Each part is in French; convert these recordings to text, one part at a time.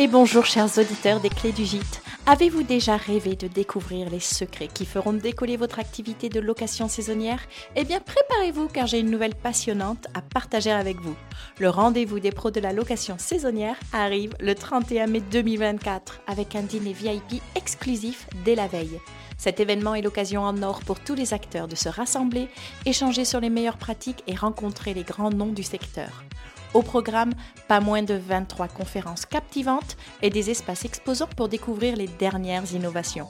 et bonjour chers auditeurs des clés du gîte. Avez-vous déjà rêvé de découvrir les secrets qui feront décoller votre activité de location saisonnière? Eh bien préparez-vous car j'ai une nouvelle passionnante à partager avec vous. Le rendez-vous des pros de la location saisonnière arrive le 31 mai 2024 avec un dîner VIP exclusif dès la veille. Cet événement est l'occasion en or pour tous les acteurs de se rassembler, échanger sur les meilleures pratiques et rencontrer les grands noms du secteur. Au programme, pas moins de 23 conférences captivantes et des espaces exposants pour découvrir les dernières innovations.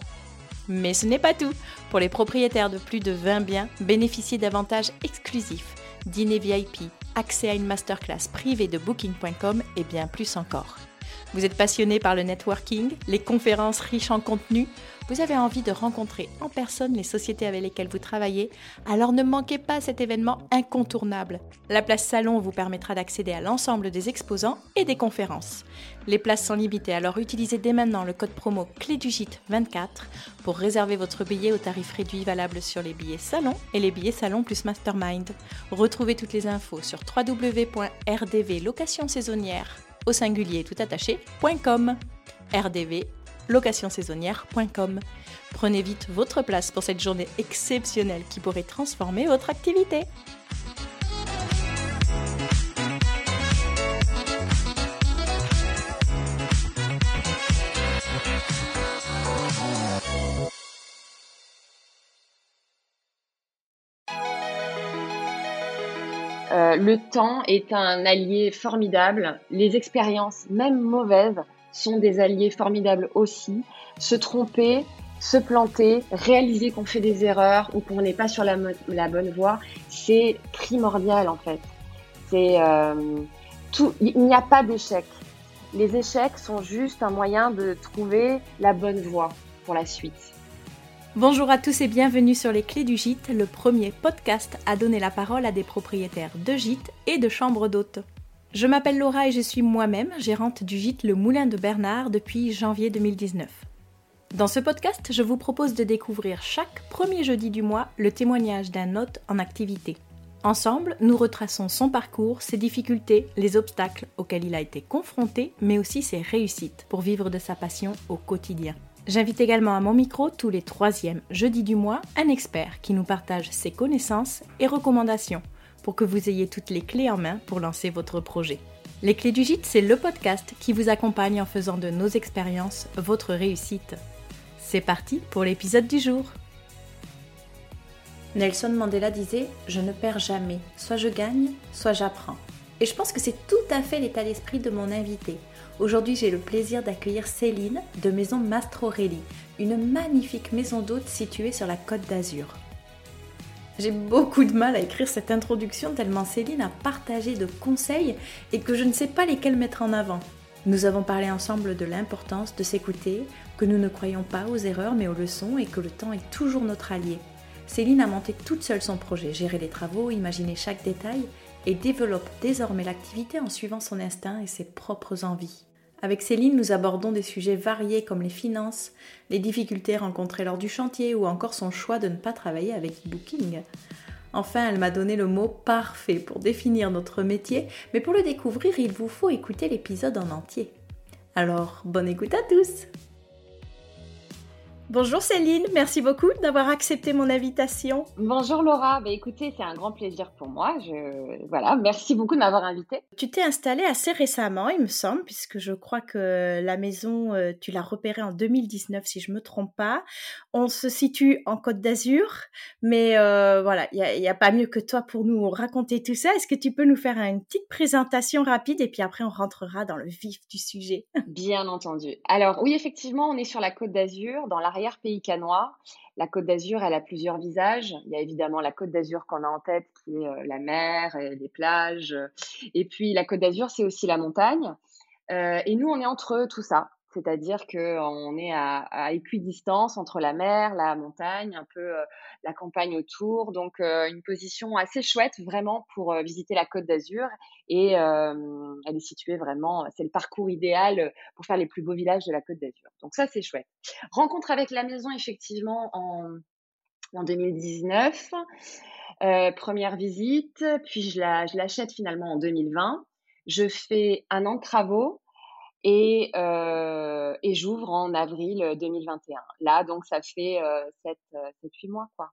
Mais ce n'est pas tout. Pour les propriétaires de plus de 20 biens, bénéficiez d'avantages exclusifs, dîner VIP, accès à une masterclass privée de booking.com et bien plus encore. Vous êtes passionné par le networking, les conférences riches en contenu vous avez envie de rencontrer en personne les sociétés avec lesquelles vous travaillez, alors ne manquez pas cet événement incontournable. La place salon vous permettra d'accéder à l'ensemble des exposants et des conférences. Les places sont limitées, alors utilisez dès maintenant le code promo clé du 24 pour réserver votre billet au tarif réduit valable sur les billets salon et les billets salon plus mastermind. Retrouvez toutes les infos sur www.rdvlocationsaisonnière au singulier tout attaché.com. RDV locationsaisonnière.com. Prenez vite votre place pour cette journée exceptionnelle qui pourrait transformer votre activité. Euh, le temps est un allié formidable. Les expériences, même mauvaises, sont des alliés formidables aussi. Se tromper, se planter, réaliser qu'on fait des erreurs ou qu'on n'est pas sur la, bonne voie, c'est primordial en fait. Euh. Il n'y a pas d'échec. Les échecs sont juste un moyen de trouver la bonne voie pour la suite. Bonjour à tous et bienvenue sur les Clés du Gîte, le premier podcast à donner la parole à des propriétaires de gîtes et de chambres d'hôtes. Je m'appelle Laura et je suis moi-même gérante du gîte Le Moulin de Bernard depuis janvier 2019. Dans ce podcast, je vous propose de découvrir chaque premier jeudi du mois le témoignage d'un hôte en activité. Ensemble, nous retraçons son parcours, ses difficultés, les obstacles auxquels il a été confronté, mais aussi ses réussites pour vivre de sa passion au quotidien. J'invite également à mon micro tous les troisièmes jeudis du mois un expert qui nous partage ses connaissances et recommandations pour que vous ayez toutes les clés en main pour lancer votre projet. Les clés du gîte, c'est le podcast qui vous accompagne en faisant de nos expériences votre réussite. C'est parti pour l'épisode du jour. Nelson Mandela disait Je ne perds jamais, soit je gagne, soit j'apprends. Et je pense que c'est tout à fait l'état d'esprit de mon invité. Aujourd'hui, j'ai le plaisir d'accueillir Céline de Maison Mastrorelli, une magnifique maison d'hôte située sur la côte d'Azur. J'ai beaucoup de mal à écrire cette introduction tellement Céline a partagé de conseils et que je ne sais pas lesquels mettre en avant. Nous avons parlé ensemble de l'importance de s'écouter, que nous ne croyons pas aux erreurs mais aux leçons et que le temps est toujours notre allié. Céline a monté toute seule son projet, géré les travaux, imaginé chaque détail et développe désormais l'activité en suivant son instinct et ses propres envies. Avec Céline, nous abordons des sujets variés comme les finances, les difficultés rencontrées lors du chantier ou encore son choix de ne pas travailler avec Booking. Enfin, elle m'a donné le mot parfait pour définir notre métier, mais pour le découvrir, il vous faut écouter l'épisode en entier. Alors, bonne écoute à tous Bonjour Céline, merci beaucoup d'avoir accepté mon invitation. Bonjour Laura, bah écoutez, c'est un grand plaisir pour moi. Je... Voilà, merci beaucoup de m'avoir invitée. Tu t'es installée assez récemment, il me semble, puisque je crois que la maison, euh, tu l'as repérée en 2019, si je me trompe pas. On se situe en Côte d'Azur, mais euh, voilà, il n'y a, a, pas mieux que toi pour nous raconter tout ça. Est-ce que tu peux nous faire une petite présentation rapide et puis après on rentrera dans le vif du sujet? Bien entendu. Alors oui, effectivement, on est sur la Côte d'Azur, dans l'arrière pays canois. La Côte d'Azur, elle a plusieurs visages. Il y a évidemment la Côte d'Azur qu'on a en tête, qui est euh, la mer, et les plages. Et puis la Côte d'Azur, c'est aussi la montagne. Euh, et nous, on est entre tout ça c'est-à-dire qu'on est à, équidistance entre la mer, la montagne, un peu euh, la campagne autour, donc euh, une position assez chouette vraiment pour euh, visiter la Côte d'Azur et elle est située vraiment, c'est le parcours idéal pour faire les plus beaux villages de la Côte d'Azur. Donc ça c'est chouette. Rencontre avec la maison effectivement en, en 2019, première visite, puis je l'achète finalement en 2020. Je fais un an de travaux Et, et j'ouvre en avril 2021. Là, donc, ça fait 7-8 mois, quoi.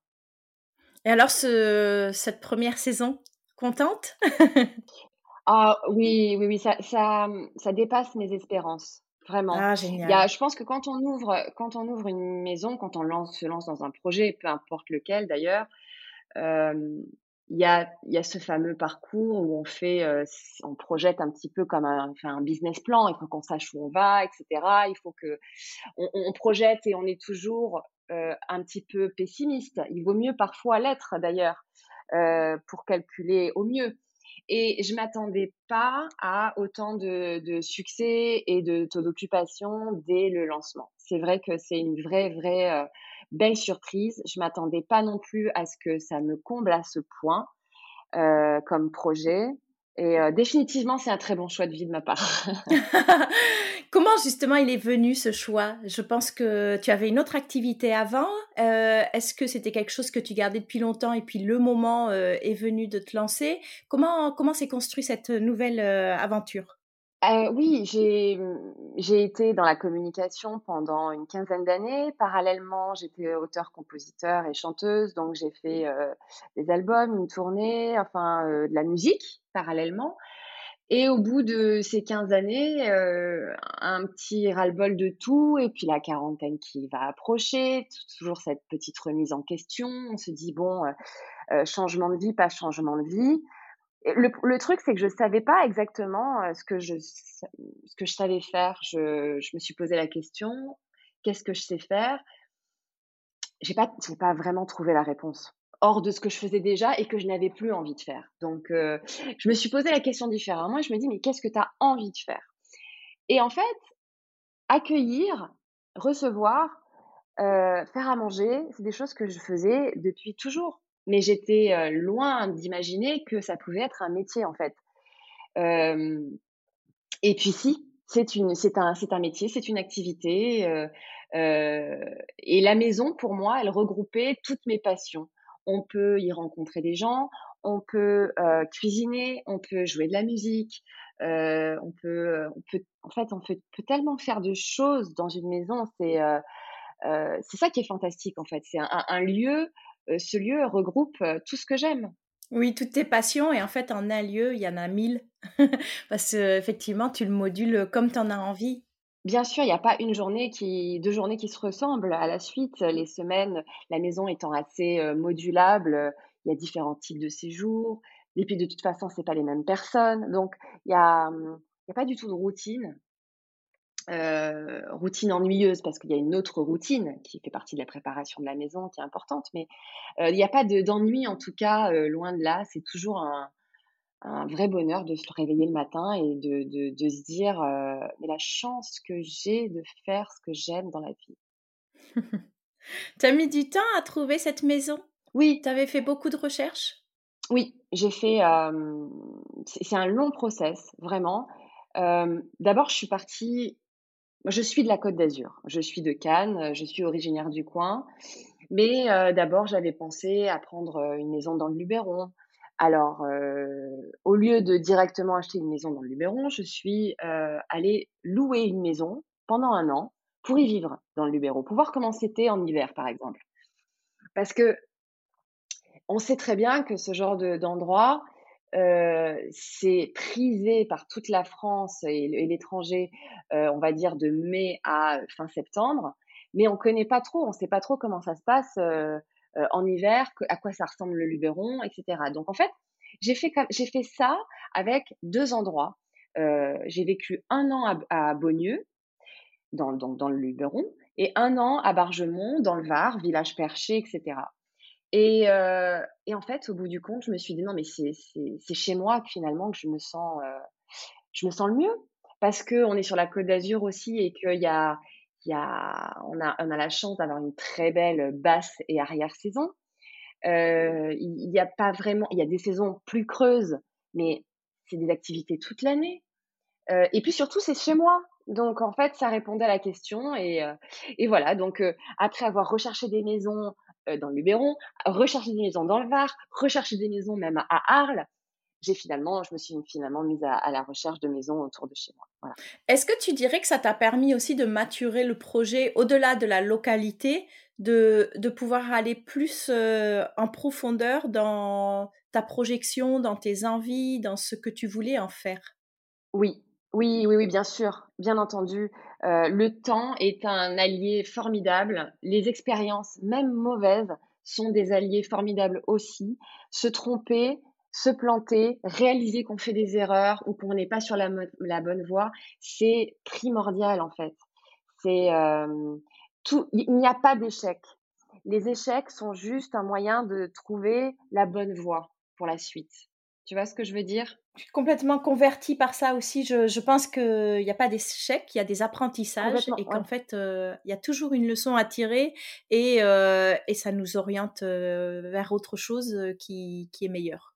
Et alors, ce, cette première saison, contente? Ah oui, oui, oui, ça, ça, ça dépasse mes espérances. Vraiment. Ah, Il y génial. a, je pense que quand on ouvre, quand on ouvre une maison, quand on lance, se lance dans un projet, peu importe lequel d'ailleurs, euh, il y a, y a ce fameux parcours où on fait, euh, on projette un petit peu comme un, enfin, un business plan. Il faut qu'on sache où on va, etc. Il faut que on, on projette et on est toujours euh, un petit peu pessimiste. Il vaut mieux parfois l'être d'ailleurs euh, pour calculer au mieux. Et je m'attendais pas à autant de, de succès et de taux d'occupation dès le lancement. C'est vrai que c'est une vraie, vraie euh, belle surprise. Je m'attendais pas non plus à ce que ça me comble à ce point euh, comme projet. Et euh, définitivement, c'est un très bon choix de vie de ma part. Comment justement il est venu ce choix? Je pense que tu avais une autre activité avant. Euh, Est-ce que c'était quelque chose que tu gardais depuis longtemps et puis le moment euh, est venu de te lancer? Comment comment s'est construit cette nouvelle euh, aventure? Euh, oui, j'ai j'ai été dans la communication pendant une quinzaine d'années. Parallèlement, j'étais auteure, compositeur et chanteuse, donc j'ai fait euh, des albums, une tournée, enfin euh, de la musique parallèlement. Et au bout de ces 15 années, euh, un petit ras-le-bol de tout, et puis la quarantaine qui va approcher, toujours cette petite remise en question. On se dit, bon, euh, euh, changement de vie, pas changement de vie. Le, truc, c'est que je savais pas exactement euh, ce que je, ce que je savais faire. Je, je me suis posé la question, qu'est-ce que je sais faire? J'ai pas, pas vraiment trouvé la réponse. Hors de ce que je faisais déjà et que je n'avais plus envie de faire. Donc, euh, je me suis posé la question différemment je me dis, mais qu'est-ce que tu as envie de faire? Et en fait, accueillir, recevoir, euh, faire à manger, c'est des choses que je faisais depuis toujours. Mais j'étais euh, loin d'imaginer que ça pouvait être un métier, en fait. Euh, et puis si, c'est une, c'est un, c'est un métier, c'est une activité. euh, et la maison, pour moi, elle regroupait toutes mes passions. On peut y rencontrer des gens, on peut cuisiner, on peut jouer de la musique, on peut, on peut, en fait, on peut, tellement faire de choses dans une maison. C'est, c'est ça qui est fantastique, en fait. C'est un, lieu, ce lieu regroupe euh, tout ce que j'aime. Oui, toutes tes passions et en fait en un lieu il y en a mille parce que effectivement tu le modules comme tu en as envie. Bien sûr, il y a pas une journée qui 2 journées qui se ressemblent à la suite. Les semaines, la maison étant assez, modulable, il y a différents types de séjours et puis de toute façon, c'est pas les mêmes personnes. Donc il y a, mmh, il y a pas du tout de routine, heu, routine ennuyeuse parce qu'il y a une autre routine qui fait partie de la préparation de la maison qui est importante, mais, heu, il y a pas de d'ennui en tout cas, heu, loin de là. C'est toujours un un vrai bonheur de se réveiller le matin et de de de se dire, heu: «Mais la chance que j'ai de faire ce que j'aime dans la vie». Tu as mis du temps à trouver cette maison? Oui, Tu avais fait beaucoup de recherches? oui, j'ai fait, c'est un long process, vraiment. D'abord, je suis partie moi, je suis de la Côte d'Azur. Je suis de Cannes, je suis originaire du coin, mais heu, d'abord, j'avais pensé à prendre, heu, une maison dans le Luberon. Alors, heu, au lieu de directement acheter une maison dans le Luberon, je suis, allée louer une maison pendant un an pour y vivre dans le Luberon, pour voir comment c'était en hiver, par exemple. Parce que On sait très bien que ce genre de heu, c'est prisé par toute la France et l'étranger, heu, on va dire de mai à fin septembre, mais on connaît pas trop, on sait pas trop comment ça se passe, heu heu, en hiver, à quoi ça ressemble le Luberon et cetera. Donc en fait, j'ai fait fait ça avec 2 endroits. Heu, j'ai vécu un an à à Beaulieu, dans donc dans le Luberon et un an à Bargemont, dans le Var, village perché et cetera. Et heu et en fait, au bout du compte, je me suis dit: «Non, mais c'est chez moi que finalement que je me sens, heu, je me sens le mieux». Parce qu'on est sur la Côte d'Azur aussi et qu'il y a y a on a on a la chance d'avoir une très belle basse et arrière saison. Heu, il il y a pas vraiment il y a des saisons plus creuses, mais c'est des activités toute l'année. Et puis surtout, c'est chez moi. Donc en fait, ça répondait à la question et et voilà donc après avoir recherché des maisons, dans le Luberon, recherché des maisons dans le Var, recherché des maisons même à Arles, j'ai finalement, je me suis finalement mise à, la recherche de maisons autour de chez moi. Est-ce que tu dirais que ça t'a permis aussi de maturer le projet au-delà de la localité, de, de pouvoir aller plus en profondeur dans ta projection, dans tes envies, dans ce que tu voulais en faire? Oui, oui, oui, oui, bien sûr, bien entendu. Le temps est un allié formidable. Les expériences, même mauvaises, sont des alliés formidables aussi. Se tromper, se planter, réaliser qu'on fait des erreurs ou qu'on n'est pas sur la, bonne voie, c'est primordial en fait. C'est tout. Il n'y a pas d'échec. Les échecs sont juste un moyen de trouver la bonne voie pour la suite. Tu vois ce que je veux dire? Je suis complètement convertie par ça aussi. Je, pense qu'il n'y a pas d'échec, il y a des apprentissages et qu'en fait, euh, il y a toujours une leçon à tirer et, euh, et ça nous oriente euh, vers autre chose qui, qui est meilleure.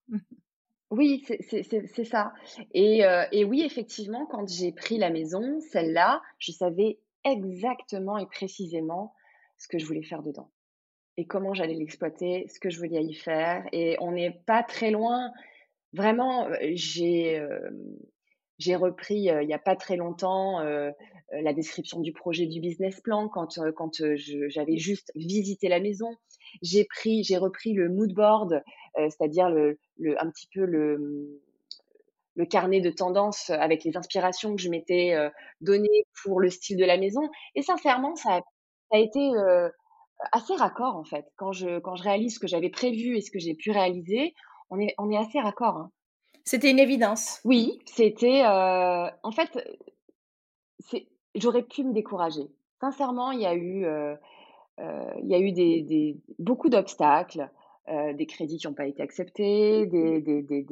Oui, c'est ça. Et, et, oui, effectivement, quand j'ai pris la maison, celle-là, je savais exactement et précisément ce que je voulais faire dedans et comment j'allais l'exploiter, ce que je voulais y faire. Et on n'est pas très loin Vraiment, j'ai j'ai repris il n'y a pas très longtemps la description du projet du business plan quand, quand j'avais juste visité la maison. J'ai pris, j'ai repris le mood board, c'est-à-dire le, le, un petit peu le, le carnet de tendance avec les inspirations que je m'étais données pour le style de la maison. Et sincèrement, ça a, ça a été assez raccord en fait. Quand je, quand je réalise ce que j'avais prévu et ce que j'ai pu réaliser, on est, on est assez raccord. Hein. C'était une évidence. Oui, c'était. Euh, en fait, j'aurais pu me décourager. Sincèrement, il y a eu, euh, euh, il y a eu des, des beaucoup d'obstacles, des crédits qui n'ont pas été acceptés, des, des, des,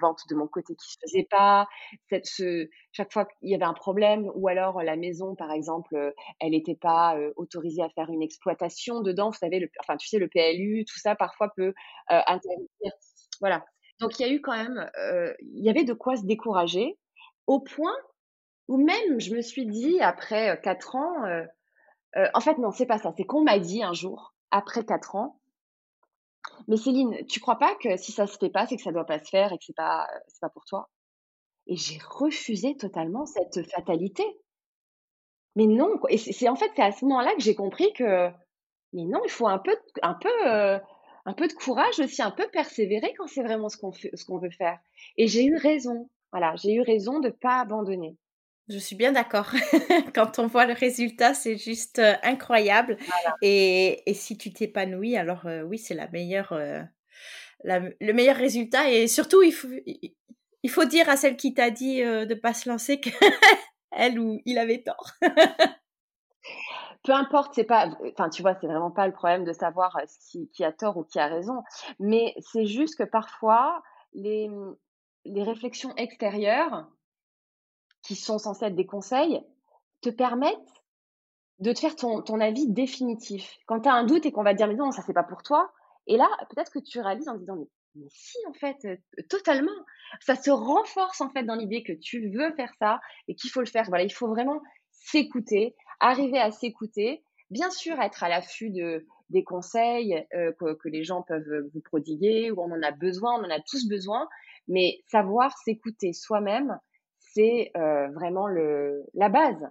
ventes de mon côté qui ne se faisaient pas. Cette, ce, chaque fois qu'il y avait un problème, ou alors la maison, par exemple, elle n'était pas autorisée à faire une exploitation dedans. Vous savez, le, enfin, tu sais, le PLU, tout ça parfois peut intervenir voilà. Donc il y a eu quand même, il y avait de quoi se décourager, au point où même je me suis dit après quatre ans, en fait non, c'est pas ça, c'est qu'on m'a dit un jour, après quatre ans, mais Céline, tu crois pas que si ça se fait pas, c'est que ça doit pas se faire et que c'est pas, c'est pas pour toi? Et j'ai refusé totalement cette fatalité. Mais non, et c'est en fait c'est à ce moment-là que j'ai compris que, mais non, il faut un peu, un peu un peu de courage aussi, un peu persévérer quand c'est vraiment ce qu'on ce qu'on veut faire. Et j'ai eu raison. Voilà, j'ai eu raison de ne pas abandonner. Je suis bien d'accord. quand on voit le résultat, c'est juste euh, incroyable. Et, et, si tu t'épanouis, alors euh, oui, c'est la meilleure, euh, le meilleur résultat. Et surtout, il faut, il faut dire à celle qui t'a dit de ne pas se lancer qu'elle ou il avait tort. peu importe, c'est pas, enfin, tu vois, c'est vraiment pas le problème de savoir euh, qui, a tort ou qui a raison, mais c'est juste que parfois, les, les réflexions extérieures, qui sont censées être des conseils, te permettent de te faire ton, ton avis définitif. Quand tu as un doute et qu'on va te dire, mais non, ça c'est pas pour toi, et là, peut-être que tu réalises en disant, mais, si, en fait, euh, totalement. Ça se renforce, en fait, dans l'idée que tu veux faire ça et qu'il faut le faire. Voilà, il faut vraiment s'écouter, arriver à s'écouter, bien sûr être à l'affût de, des conseils euh, que, les gens peuvent vous prodiguer, où on en a besoin, on en a tous besoin, mais savoir s'écouter soi-même, c'est euh, vraiment le, la base.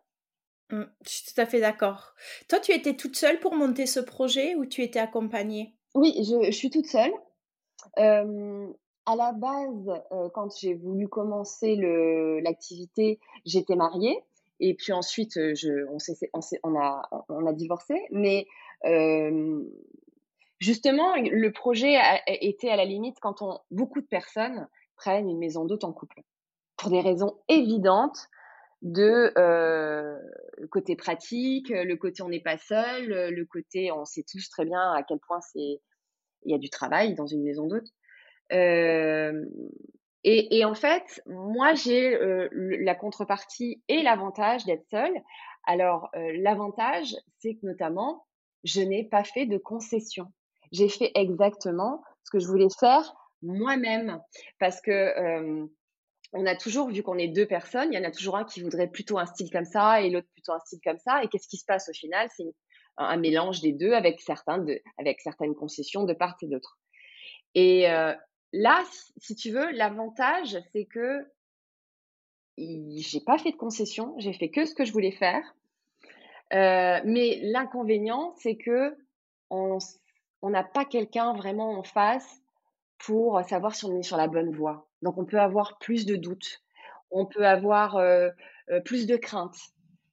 Mmh, je suis tout à fait d'accord. Toi, tu étais toute seule pour monter ce projet ou tu étais accompagnée? Oui, je, suis toute seule. Euh, à la base, quand j'ai voulu commencer l'activité, j'étais mariée. Et puis ensuite, je, on, a, divorcé. Mais justement, le projet été à la limite quand on, beaucoup de personnes prennent une maison d'hôte en couple. Pour des raisons évidentes de le côté pratique, le côté on n'est pas seul, le côté on sait tous très bien à quel point c'est il y a du travail dans une maison d'hôte. Et, en fait, moi, j'ai euh, la contrepartie et l'avantage d'être seule. Alors, euh, l'avantage, c'est que notamment, je n'ai pas fait de concession. J'ai fait exactement ce que je voulais faire moi-même. Parce que euh, on a toujours, vu qu'on est deux personnes, il y en a toujours un qui voudrait plutôt un style comme ça et l'autre plutôt un style comme ça. Et qu'est-ce qui se passe au final? C'est un mélange des deux avec, certains de, avec certaines concessions de part et d'autre. Et, là, si tu veux, l'avantage, c'est que j'ai pas fait de concession, j'ai fait que ce que je voulais faire. Euh, mais l'inconvénient, c'est que on n'a pas quelqu'un vraiment en face pour savoir si on est sur la bonne voie. Donc, on peut avoir plus de doutes, on peut avoir euh, euh, plus de craintes,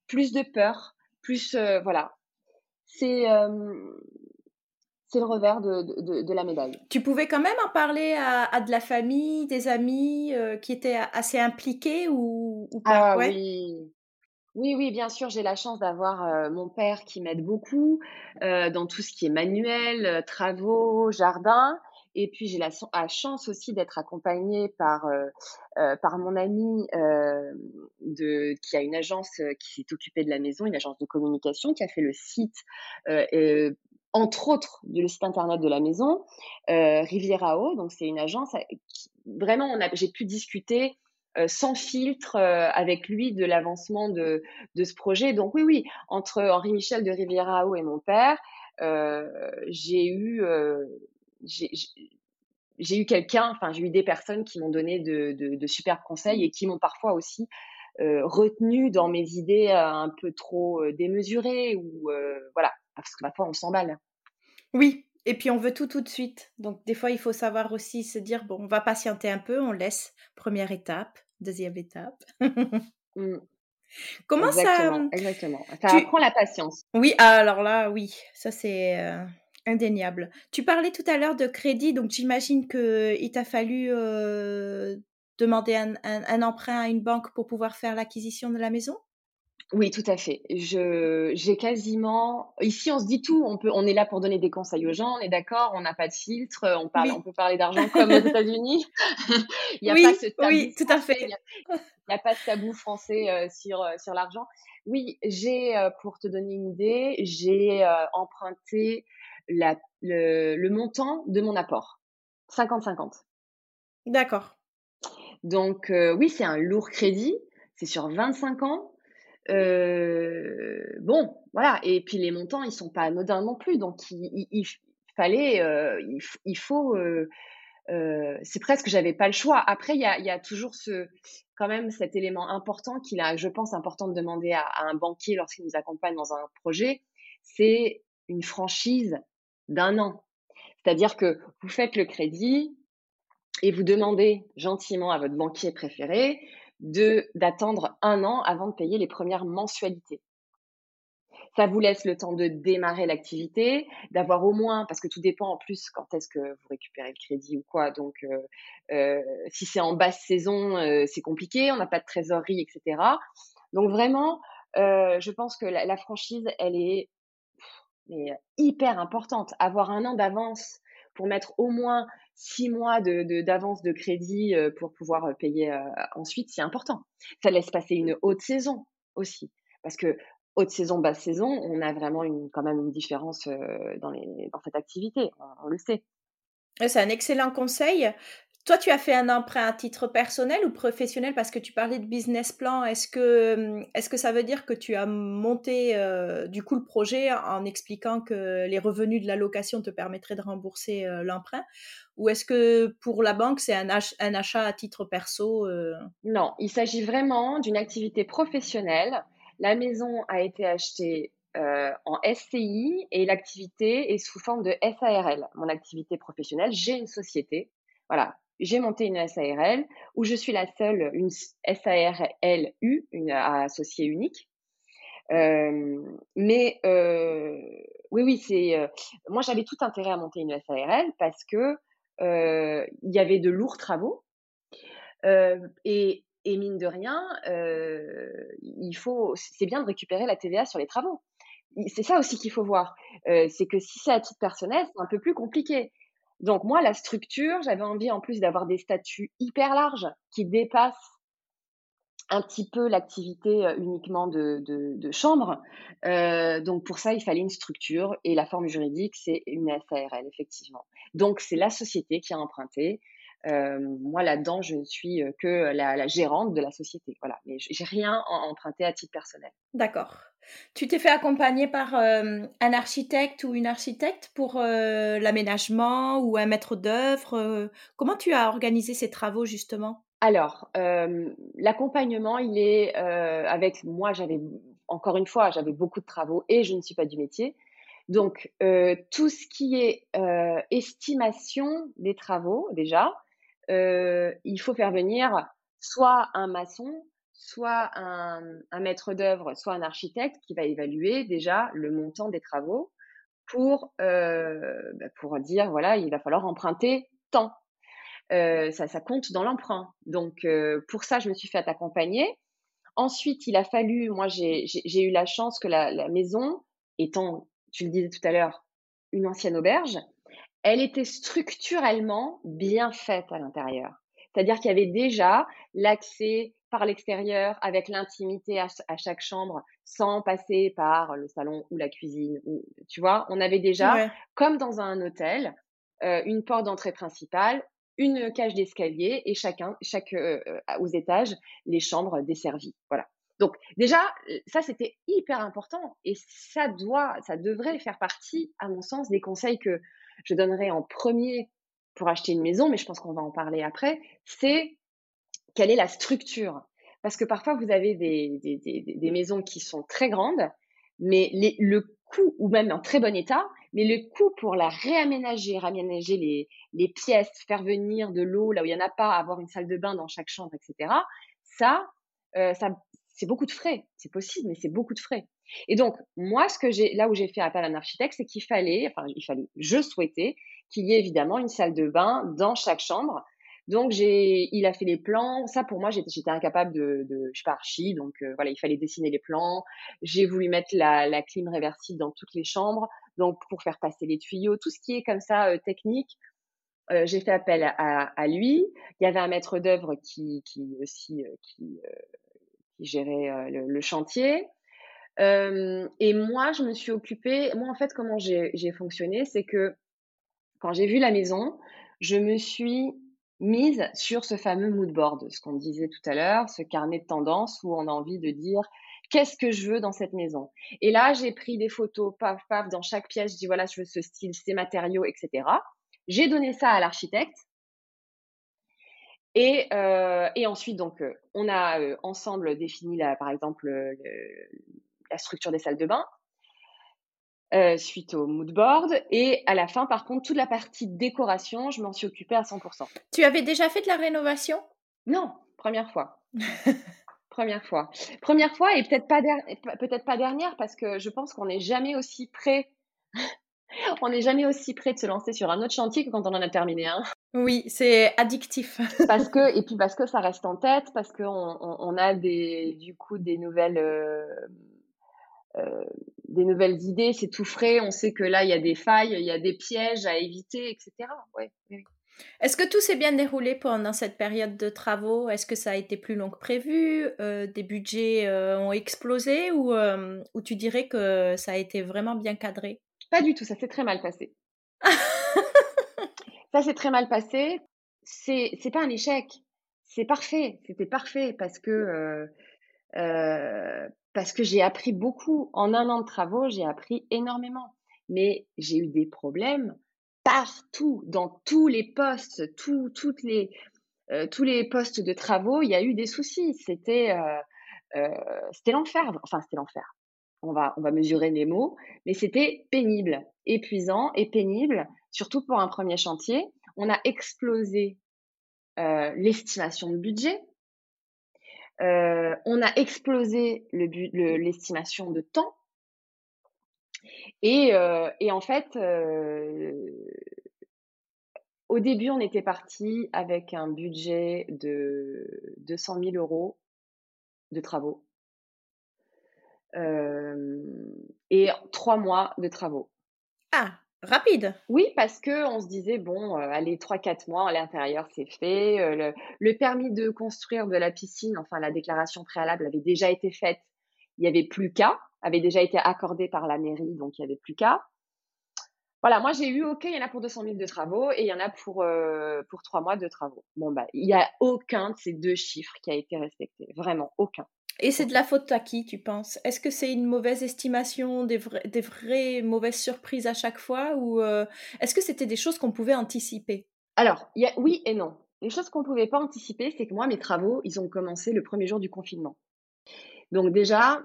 plus de peur, plus voilà. C'est c'est le revers de, de, la médaille. Tu pouvais quand même en parler à, de la famille, des amis euh, qui étaient assez impliqués ou, pas? Ah, oui. Oui, oui, bien sûr, j'ai la chance d'avoir euh, mon père qui m'aide beaucoup euh, dans tout ce qui est manuel, travaux, jardin. Et puis j'ai la, chance aussi d'être accompagnée par, par mon ami de, qui a une agence qui s'est occupée de la maison, une agence de communication qui a fait le site entre autres du site internet de la maison, euh, Riviera donc c'est une agence. vraiment, j'ai pu discuter euh, sans filtre euh, avec lui de l'avancement de, de, ce projet. Donc oui, oui, entre Henri Michel de Riviera et mon père, euh, j'ai eu, j'ai eu quelqu'un, enfin j'ai eu des personnes qui m'ont donné de, de, de super conseils et qui m'ont parfois aussi retenu dans mes idées un peu trop démesurées ou voilà parce que parfois on s'emballe. Oui, et puis on veut tout tout de suite. Donc des fois, il faut savoir aussi se dire, bon, on va patienter un peu, on laisse première étape, deuxième étape. Mmh. Comment ça Exactement. Ça apprend la patience. Oui, alors là, oui, ça c'est euh, indéniable. Tu parlais tout à l'heure de crédit, donc j'imagine qu'il t'a fallu euh, demander un, emprunt à une banque pour pouvoir faire l'acquisition de la maison? Oui, tout à fait. Je, j'ai quasiment. Ici, on se dit tout. On peut, on est là pour donner des conseils aux gens. On est d'accord. On n'a pas de filtre. On parle, on peut parler d'argent comme aux États-Unis. il n'y a pas ce tabou. Oui, tout à fait. Il n'y a, pas de tabou français euh, sur euh, sur l'argent. Oui, j'ai, euh, pour te donner une idée, j'ai emprunté la, le, le montant de mon apport, 50-50. D'accord. Donc oui, c'est un lourd crédit. C'est sur 25 ans. Euh, bon, voilà. Et puis les montants, ils sont pas anodins non plus. Donc il, fallait, euh, il, faut. Euh, c'est presque j'avais pas le choix. Après, il y a, toujours ce, quand même cet élément important qu'il a, je pense, important de demander à, un banquier lorsqu'il nous accompagne dans un projet, c'est une franchise d'un an. C'est-à-dire que vous faites le crédit et vous demandez gentiment à votre banquier préféré de d'attendre un an avant de payer les premières mensualités. Ça vous laisse le temps de démarrer l'activité, d'avoir au moins, parce que tout dépend en plus quand est-ce que vous récupérez le crédit ou quoi. Donc, euh, euh, si c'est en basse saison, euh, c'est compliqué, on n'a pas de trésorerie, etc. Donc vraiment, je pense que la, franchise, elle est, hyper importante. Avoir un an d'avance pour mettre au moins six mois d'avance de, de, crédit euh, pour pouvoir euh, payer euh, ensuite, c'est important. Ça laisse passer une haute saison aussi. Parce que haute saison, basse saison, on a vraiment une, quand même une différence dans, les, dans cette activité, on, le sait. C'est un excellent conseil. Toi, tu as fait un emprunt à titre personnel ou professionnel? Parce que tu parlais de business plan. Est-ce que, hum, est que ça veut dire que tu as monté du coup le projet en expliquant que les revenus de la location te permettraient de rembourser l'emprunt? Ou est-ce que pour la banque, c'est un, un, achat à titre perso euh? Non, il s'agit vraiment d'une activité professionnelle. La maison a été achetée en SCI et l'activité est sous forme de SARL, mon activité professionnelle. J'ai une société. Voilà, j'ai monté une SARL où je suis la seule, une SARLU, une associée unique. Euh, mais euh, oui, oui, c'est. Euh, moi, j'avais tout intérêt à monter une SARL parce que il y avait de lourds travaux et, et, mine de rien, il faut. C'est bien de récupérer la TVA sur les travaux. C'est ça aussi qu'il faut voir. c'est que si c'est à titre personnel, c'est un peu plus compliqué. Donc moi, la structure, j'avais envie en plus d'avoir des statuts hyper larges qui dépassent un petit peu l'activité euh, uniquement de, chambre. Euh, donc pour ça, il fallait une structure et la forme juridique, c'est une SARL, effectivement. Donc c'est la société qui a emprunté. Euh, moi là-dedans, je ne suis que la, la, gérante de la société. Voilà, mais j'ai rien emprunté à titre personnel. D'accord. Tu t'es fait accompagner par un architecte ou une architecte pour l'aménagement ou un maître d'œuvre. comment tu as organisé ces travaux justement? Alors, l'accompagnement, il est avec moi. J'avais encore une fois, j'avais beaucoup de travaux et je ne suis pas du métier. Donc, tout ce qui est estimation des travaux, déjà, il faut faire venir soit un maçon, soit un, maître d'œuvre, soit un architecte qui va évaluer déjà le montant des travaux pour, euh, bah, pour dire, voilà, il va falloir emprunter tant. Euh, ça, ça compte dans l'emprunt. Donc, euh, pour ça, je me suis fait accompagner. Ensuite, il a fallu, moi, j'ai eu la chance que la, la maison, étant, tu le disais tout à l'heure, une ancienne auberge, elle était structurellement bien faite à l'intérieur. C'est-à-dire qu'il y avait déjà l'accès par l'extérieur avec l'intimité à, chaque chambre sans passer par le salon ou la cuisine. Ou, tu vois, on avait déjà, comme dans un hôtel, euh, une porte d'entrée principale, une cage d'escalier et chacun, chaque euh, euh, aux étages, les chambres desservies. Voilà. Donc déjà, ça c'était hyper important et ça doit, ça devrait faire partie, à mon sens, des conseils que je donnerais en premier pour acheter une maison, mais je pense qu'on va en parler après, c'est quelle est la structure? Parce que parfois, vous avez des, des, maisons qui sont très grandes, mais le ou même en très bon état, mais le coût pour la réaménager, réaménager les, les pièces, faire venir de l'eau là où il n'y en a pas, avoir une salle de bain dans chaque chambre, etc., ça, euh, ça c'est beaucoup de frais. C'est possible, mais c'est beaucoup de frais. Et donc, moi, ce que j'ai, là où j'ai fait appel à un architecte, c'est qu'il fallait, enfin, il fallait, je souhaitais qu'il y ait évidemment une salle de bain dans chaque chambre. Donc, j'ai, il a fait les plans. Ça, pour moi, j'étais, incapable de, de, je suis pas archi, donc euh, voilà, il fallait dessiner les plans. J'ai voulu mettre la, clim réversible dans toutes les chambres, donc pour faire passer les tuyaux, tout ce qui est comme ça euh, technique. Euh, j'ai fait appel à, lui. Il y avait un maître d'œuvre qui, aussi qui, gérait le, chantier. et moi, je me suis occupée. Moi, en fait, comment j'ai fonctionné, c'est que quand j'ai vu la maison, je me suis mise sur ce fameux mood board, ce qu'on disait tout à l'heure, ce carnet de tendance où on a envie de dire qu'est-ce que je veux dans cette maison? Et là, j'ai pris des photos, paf, paf, dans chaque pièce, je dis voilà, je veux ce style, ces matériaux, etc. J'ai donné ça à l'architecte. Et, euh, ensuite, donc, euh, on a euh, ensemble défini, par exemple, la structure des salles de bain. Euh, suite au mood board. Et à la fin, par contre, toute la partie décoration, je m'en suis occupée à 100%. Tu avais déjà fait de la rénovation? Non, première fois. première fois. Première fois et peut-être pas, peut-être pas dernière parce que je pense qu'on n'est jamais aussi prêt. on n'est jamais aussi prêt de se lancer sur un autre chantier que quand on en a terminé un. Oui, c'est addictif. parce que et puis parce que ça reste en tête, parce qu'on on, a des du coup des nouvelles euh, euh, des nouvelles idées, c'est tout frais, on sait que là, il y a des failles, il y a des pièges à éviter, etc. Ouais, Est-ce que tout s'est bien déroulé pendant cette période de travaux? Est-ce que ça a été plus long que prévu? Euh, Des budgets euh, ont explosé ou, ou tu dirais que ça a été vraiment bien cadré? Pas du tout, ça s'est très mal passé. ça s'est très mal passé. C'est, c'est pas un échec, c'est parfait, c'était parfait parce que euh, parce que j'ai appris beaucoup. En un an de travaux, j'ai appris énormément. Mais j'ai eu des problèmes partout, dans tous les postes, tout, toutes les, euh, tous les postes de travaux, il y a eu des soucis. C'était euh, euh, c'était l'enfer. Enfin, c'était l'enfer. On va, on va mesurer les mots, mais c'était pénible, épuisant et pénible, surtout pour un premier chantier. On a explosé l'estimation de budget euh, on a explosé l'estimation de temps. Et, euh, en fait, euh, au début, on était parti avec un budget de 200 000 euros de travaux et trois mois de travaux. Ah, Rapide. Oui, parce que on se disait bon, euh, allez 3-4 mois à l'intérieur, c'est fait. Euh, le, permis de construire de la piscine, enfin la déclaration préalable avait déjà été faite. Il n'y avait plus qu'à, avait déjà été accordé par la mairie, donc il n'y avait plus qu'à. Voilà, moi j'ai eu OK, il y en a pour 200 000 de travaux et il y en a pour euh, pour trois mois de travaux. Bon bah, il n'y a aucun de ces deux chiffres qui a été respecté, vraiment aucun. Et c'est de la faute à qui, tu penses? Est-ce que c'est une mauvaise estimation, des, vraies mauvaises surprises à chaque fois Ou euh, est-ce que c'était des choses qu'on pouvait anticiper? Alors, y a, oui et non. Une chose qu'on ne pouvait pas anticiper, c'est que moi, mes travaux, ils ont commencé le premier jour du confinement. Donc déjà,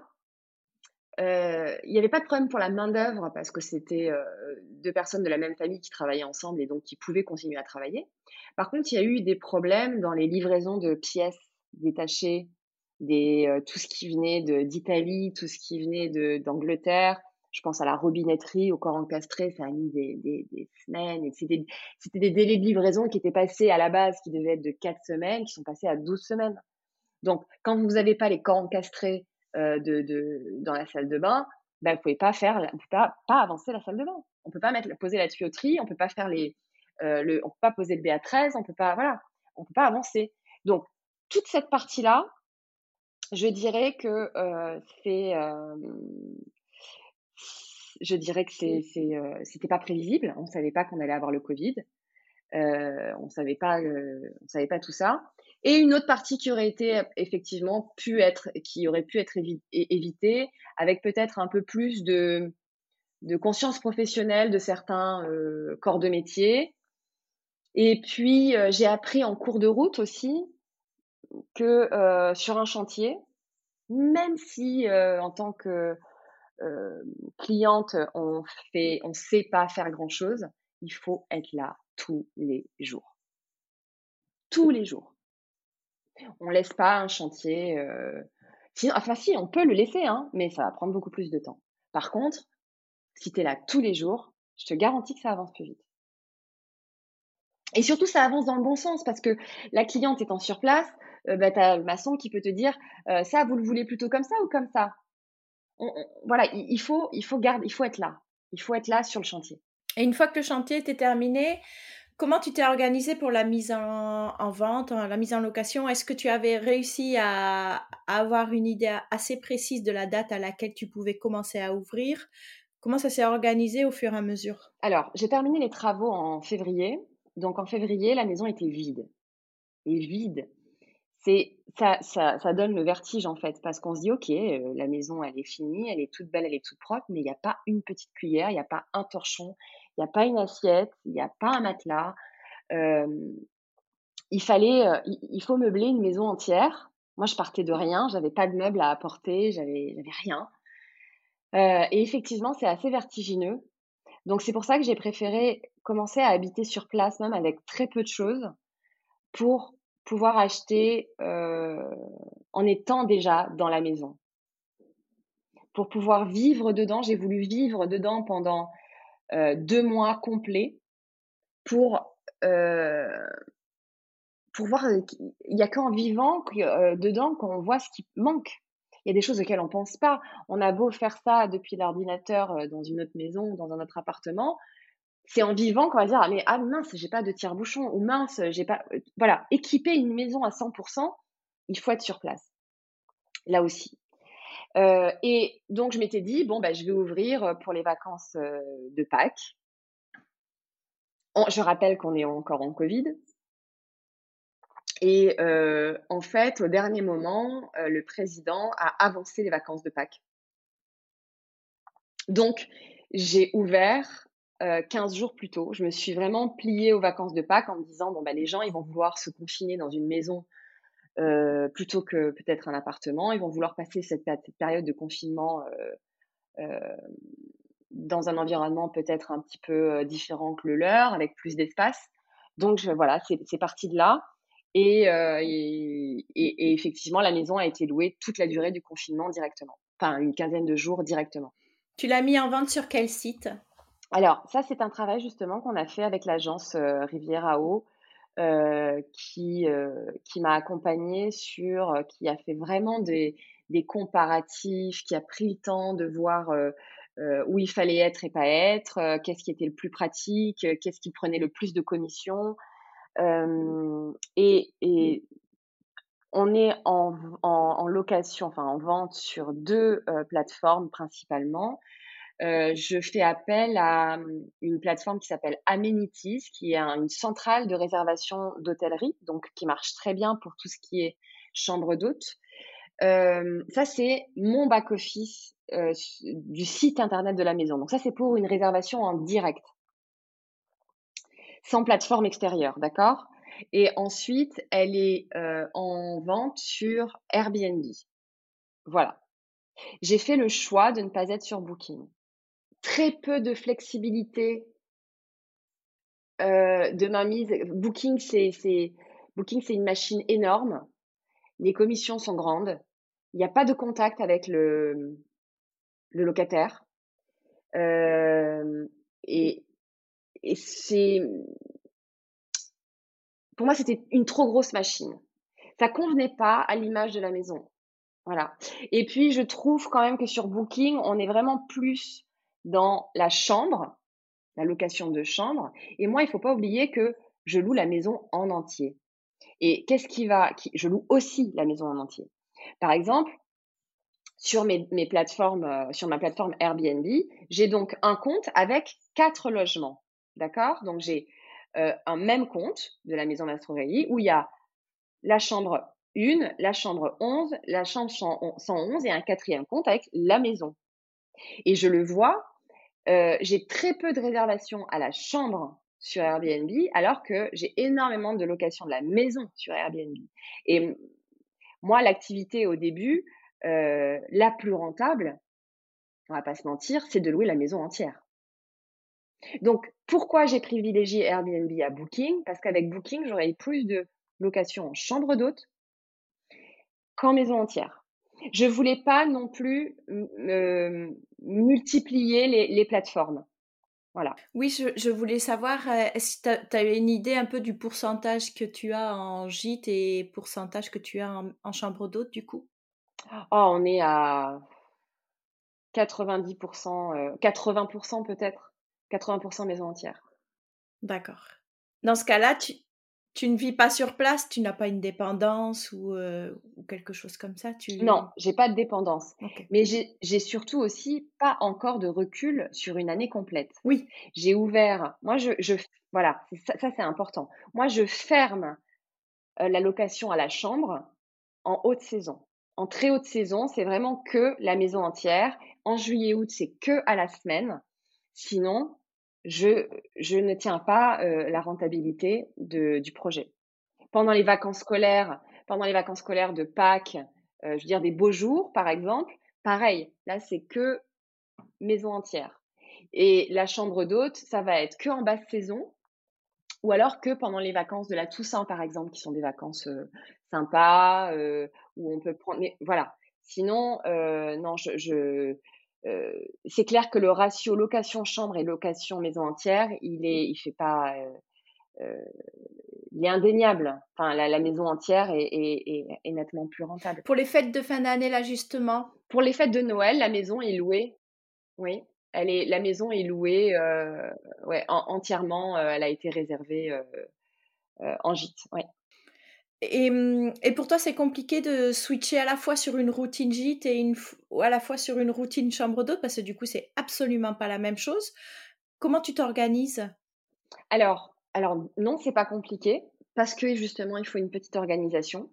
euh, il n'y avait pas de problème pour la main-d'œuvre parce que c'était euh, deux personnes de la même famille qui travaillaient ensemble et donc qui pouvaient continuer à travailler. Par contre, il y a eu des problèmes dans les livraisons de pièces détachées, des, euh, tout ce qui venait d'Italie, tout ce qui venait d'Angleterre. Je pense à la robinetterie, au corps encastré, ça a mis des, des, des semaines. C'était des délais de livraison qui étaient passés à la base, qui devaient être de 4 semaines, qui sont passés à 12 semaines. Donc, quand vous n'avez pas les corps encastrés euh, de, de, dans la salle de bain, ben, vous pouvez pas faire, on peut pas, pas avancer la salle de bain. On peut pas mettre, poser la tuyauterie, on peut pas faire les, euh, le, on peut pas poser le BA13, on peut pas, voilà, on peut pas avancer. Donc toute cette partie là, je dirais que euh, c'est, euh, je dirais que c'est, euh, c'était pas prévisible. On savait pas qu'on allait avoir le Covid. Euh, on savait pas, on savait pas tout ça. Et une autre partie qui aurait été effectivement pu être, qui aurait pu être évitée avec peut-être un peu plus de, conscience professionnelle de certains corps de métier. Et puis, j'ai appris en cours de route aussi que euh, sur un chantier, même si en tant que cliente, on fait, on sait pas faire grand chose, il faut être là tous les jours. Tous les jours. On laisse pas un chantier. Euh... enfin, si, on peut le laisser, hein, mais ça va prendre beaucoup plus de temps. Par contre, si tu es là tous les jours, je te garantis que ça avance plus vite. Et surtout, ça avance dans le bon sens parce que la cliente étant sur place, euh, bah, tu as le maçon qui peut te dire euh, ça, vous le voulez plutôt comme ça ou comme ça? Voilà, il, faut, il, faut garder, il faut être là. Il faut être là sur le chantier. Et une fois que le chantier était terminé, Comment tu t'es organisé pour la mise en, vente, la mise en location? Est-ce que tu avais réussi à, avoir une idée assez précise de la date à laquelle tu pouvais commencer à ouvrir? Comment ça s'est organisé au fur et à mesure? Alors, j'ai terminé les travaux en février. Donc en février, la maison était vide. Et vide, c'est ça, ça, ça, donne le vertige en fait, parce qu'on se dit ok, euh, la maison elle est finie, elle est toute belle, elle est toute propre, mais il n'y a pas une petite cuillère, il n'y a pas un torchon, il n'y a pas une assiette, il n'y a pas un matelas. il fallait, il, faut meubler une maison entière. Moi, je partais de rien, j'avais pas de meubles à apporter, j'avais, rien. et effectivement, c'est assez vertigineux. Donc, c'est pour ça que j'ai préféré commencer à habiter sur place, même avec très peu de choses, pour pouvoir acheter en étant déjà dans la maison. Pour pouvoir vivre dedans, j'ai voulu vivre dedans pendant euh, deux mois complets pour, euh, voir. Il n'y a qu'en vivant euh, dedans qu'on voit ce qui manque. Il y a des choses auxquelles on ne pense pas. On a beau faire ça depuis l'ordinateur dans une autre maison, dans un autre appartement. C'est en vivant qu'on va dire ah, mais ah mince j'ai pas de tire-bouchon ou mince j'ai pas voilà équiper une maison à 100% il faut être sur place là aussi euh, et donc, je m'étais dit, bon, bah, je vais ouvrir euh, pour les vacances euh, de Pâques. je rappelle qu'on est encore en Covid. Et en fait, au dernier moment, le président a avancé les vacances de Pâques. Donc, j'ai ouvert 15 jours plus tôt. Je me suis vraiment pliée aux vacances de Pâques en me disant, bon, bah, les gens, ils vont vouloir se confiner dans une maison euh, plutôt que peut-être un appartement. Ils vont vouloir passer cette, période de confinement euh, euh, dans un environnement peut-être un petit peu différent que le leur, avec plus d'espace. Donc voilà, c'est parti de là. Et, et, et, effectivement, la maison a été louée toute la durée du confinement directement, enfin une quinzaine de jours directement. Tu l'as mis en vente sur quel site? Alors ça, c'est un travail justement qu'on a fait avec l'agence Rivière à Eau euh, qui, euh, qui m'a accompagnée sur, euh, qui a fait vraiment des, comparatifs, qui a pris le temps de voir où il fallait être et pas être, qu'est-ce qui était le plus pratique, qu'est-ce qui prenait le plus de commissions. et, on est en, en, location, enfin en vente sur deux plateformes principalement. Euh, je fais appel à hum, une plateforme qui s'appelle Amenities, qui est une centrale de réservation d'hôtellerie, donc qui marche très bien pour tout ce qui est chambre d'hôte. ça, c'est mon back-office du site internet de la maison. Donc ça, c'est pour une réservation en direct, sans plateforme extérieure, d'accord? Et ensuite, elle est en vente sur Airbnb. Voilà. J'ai fait le choix de ne pas être sur Booking. Très peu de flexibilité de ma mise. Booking, c'est Booking, c'est une machine énorme. Les commissions sont grandes. Il n'y a pas de contact avec le, le locataire. et, et c'est. Pour moi, c'était une trop grosse machine. Ça convenait pas à l'image de la maison. Voilà. Et puis, je trouve quand même que sur Booking, on est vraiment plus dans la chambre, la location de chambre. Et moi, il ne faut pas oublier que je loue la maison en entier. Et qu'est-ce qui va qui, Je loue aussi la maison en entier. Par exemple, sur mes, mes plateformes, euh, sur ma plateforme Airbnb, j'ai donc un compte avec quatre logements. D'accord? Donc j'ai euh, un même compte de la maison Mastroreilly où il y a la chambre 1, la chambre 11, la chambre 111 et un quatrième compte avec la maison. Et je le vois, euh, j'ai très peu de réservations à la chambre sur Airbnb, alors que j'ai énormément de locations de la maison sur Airbnb. Et moi, l'activité au début, euh, la plus rentable, on va pas se mentir, c'est de louer la maison entière. Donc, pourquoi j'ai privilégié Airbnb à Booking? Parce qu'avec Booking, j'aurais plus de locations en chambre d'hôte qu'en maison entière. Je voulais pas non plus multiplier les, plateformes. Voilà. Oui, je, voulais savoir, euh, que tu as, une idée un peu du pourcentage que tu as en gîte et pourcentage que tu as en, chambre d'hôte du coup? Oh, On est à 90%, 80% euh, peut-être, 80% maison entière. D'accord. Dans ce cas-là, tu, tu ne vis pas sur place, tu n'as pas une dépendance ou, euh, quelque chose comme ça tu... Non, j'ai pas de dépendance. Mais j'ai surtout aussi pas encore de recul sur une année complète. Oui. J'ai ouvert, moi je, je voilà, ça, ça c'est important. Moi je ferme euh, la location à la chambre en haute saison. En très haute saison, c'est vraiment que la maison entière. En juillet-août, c'est que à la semaine. Sinon, je, ne tiens pas euh, la rentabilité du projet. Pendant les vacances scolaires, pendant les vacances scolaires de Pâques, euh, je veux dire des beaux jours par exemple, pareil, là c'est que maison entière. Et la chambre d'hôte, ça va être que en basse saison, ou alors que pendant les vacances de la Toussaint par exemple, qui sont des vacances euh, sympas, où on peut prendre. Mais voilà. Sinon, non, je, c'est clair que le ratio location chambre et location maison entière, il est, il fait pas, euh, euh, il est indéniable. Enfin, la, maison entière est, nettement plus rentable. Pour les fêtes de fin d'année, là justement? Pour les fêtes de Noël, la maison est louée. Oui, elle est, la maison est louée, ouais, entièrement. elle a été réservée en gîte. Ouais. Mmh, et, pour toi, c'est compliqué de switcher à la fois sur une routine gîte et ou à la fois sur une routine chambre d'hôte? Parce que du coup, c'est absolument pas la même chose. Comment tu t'organises? Alors, alors non, c'est pas compliqué parce que justement, il faut une petite organisation.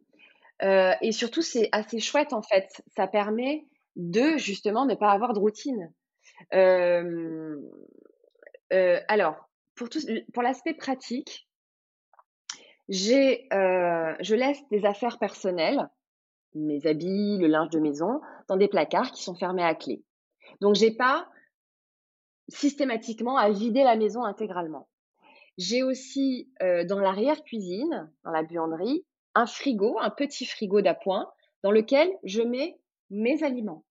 Euh, et surtout, c'est assez chouette en fait. Ça permet de justement ne pas avoir de routine. Euh, euh, alors, pour, pour l'aspect pratique, j'ai, euh, je laisse des affaires personnelles, mes habits, le linge de maison, dans des placards qui sont fermés à clé. Donc, j'ai pas systématiquement à vider la maison intégralement. J'ai aussi euh, dans l'arrière-cuisine, dans la buanderie, un frigo, un petit frigo d'appoint dans lequel je mets mes aliments.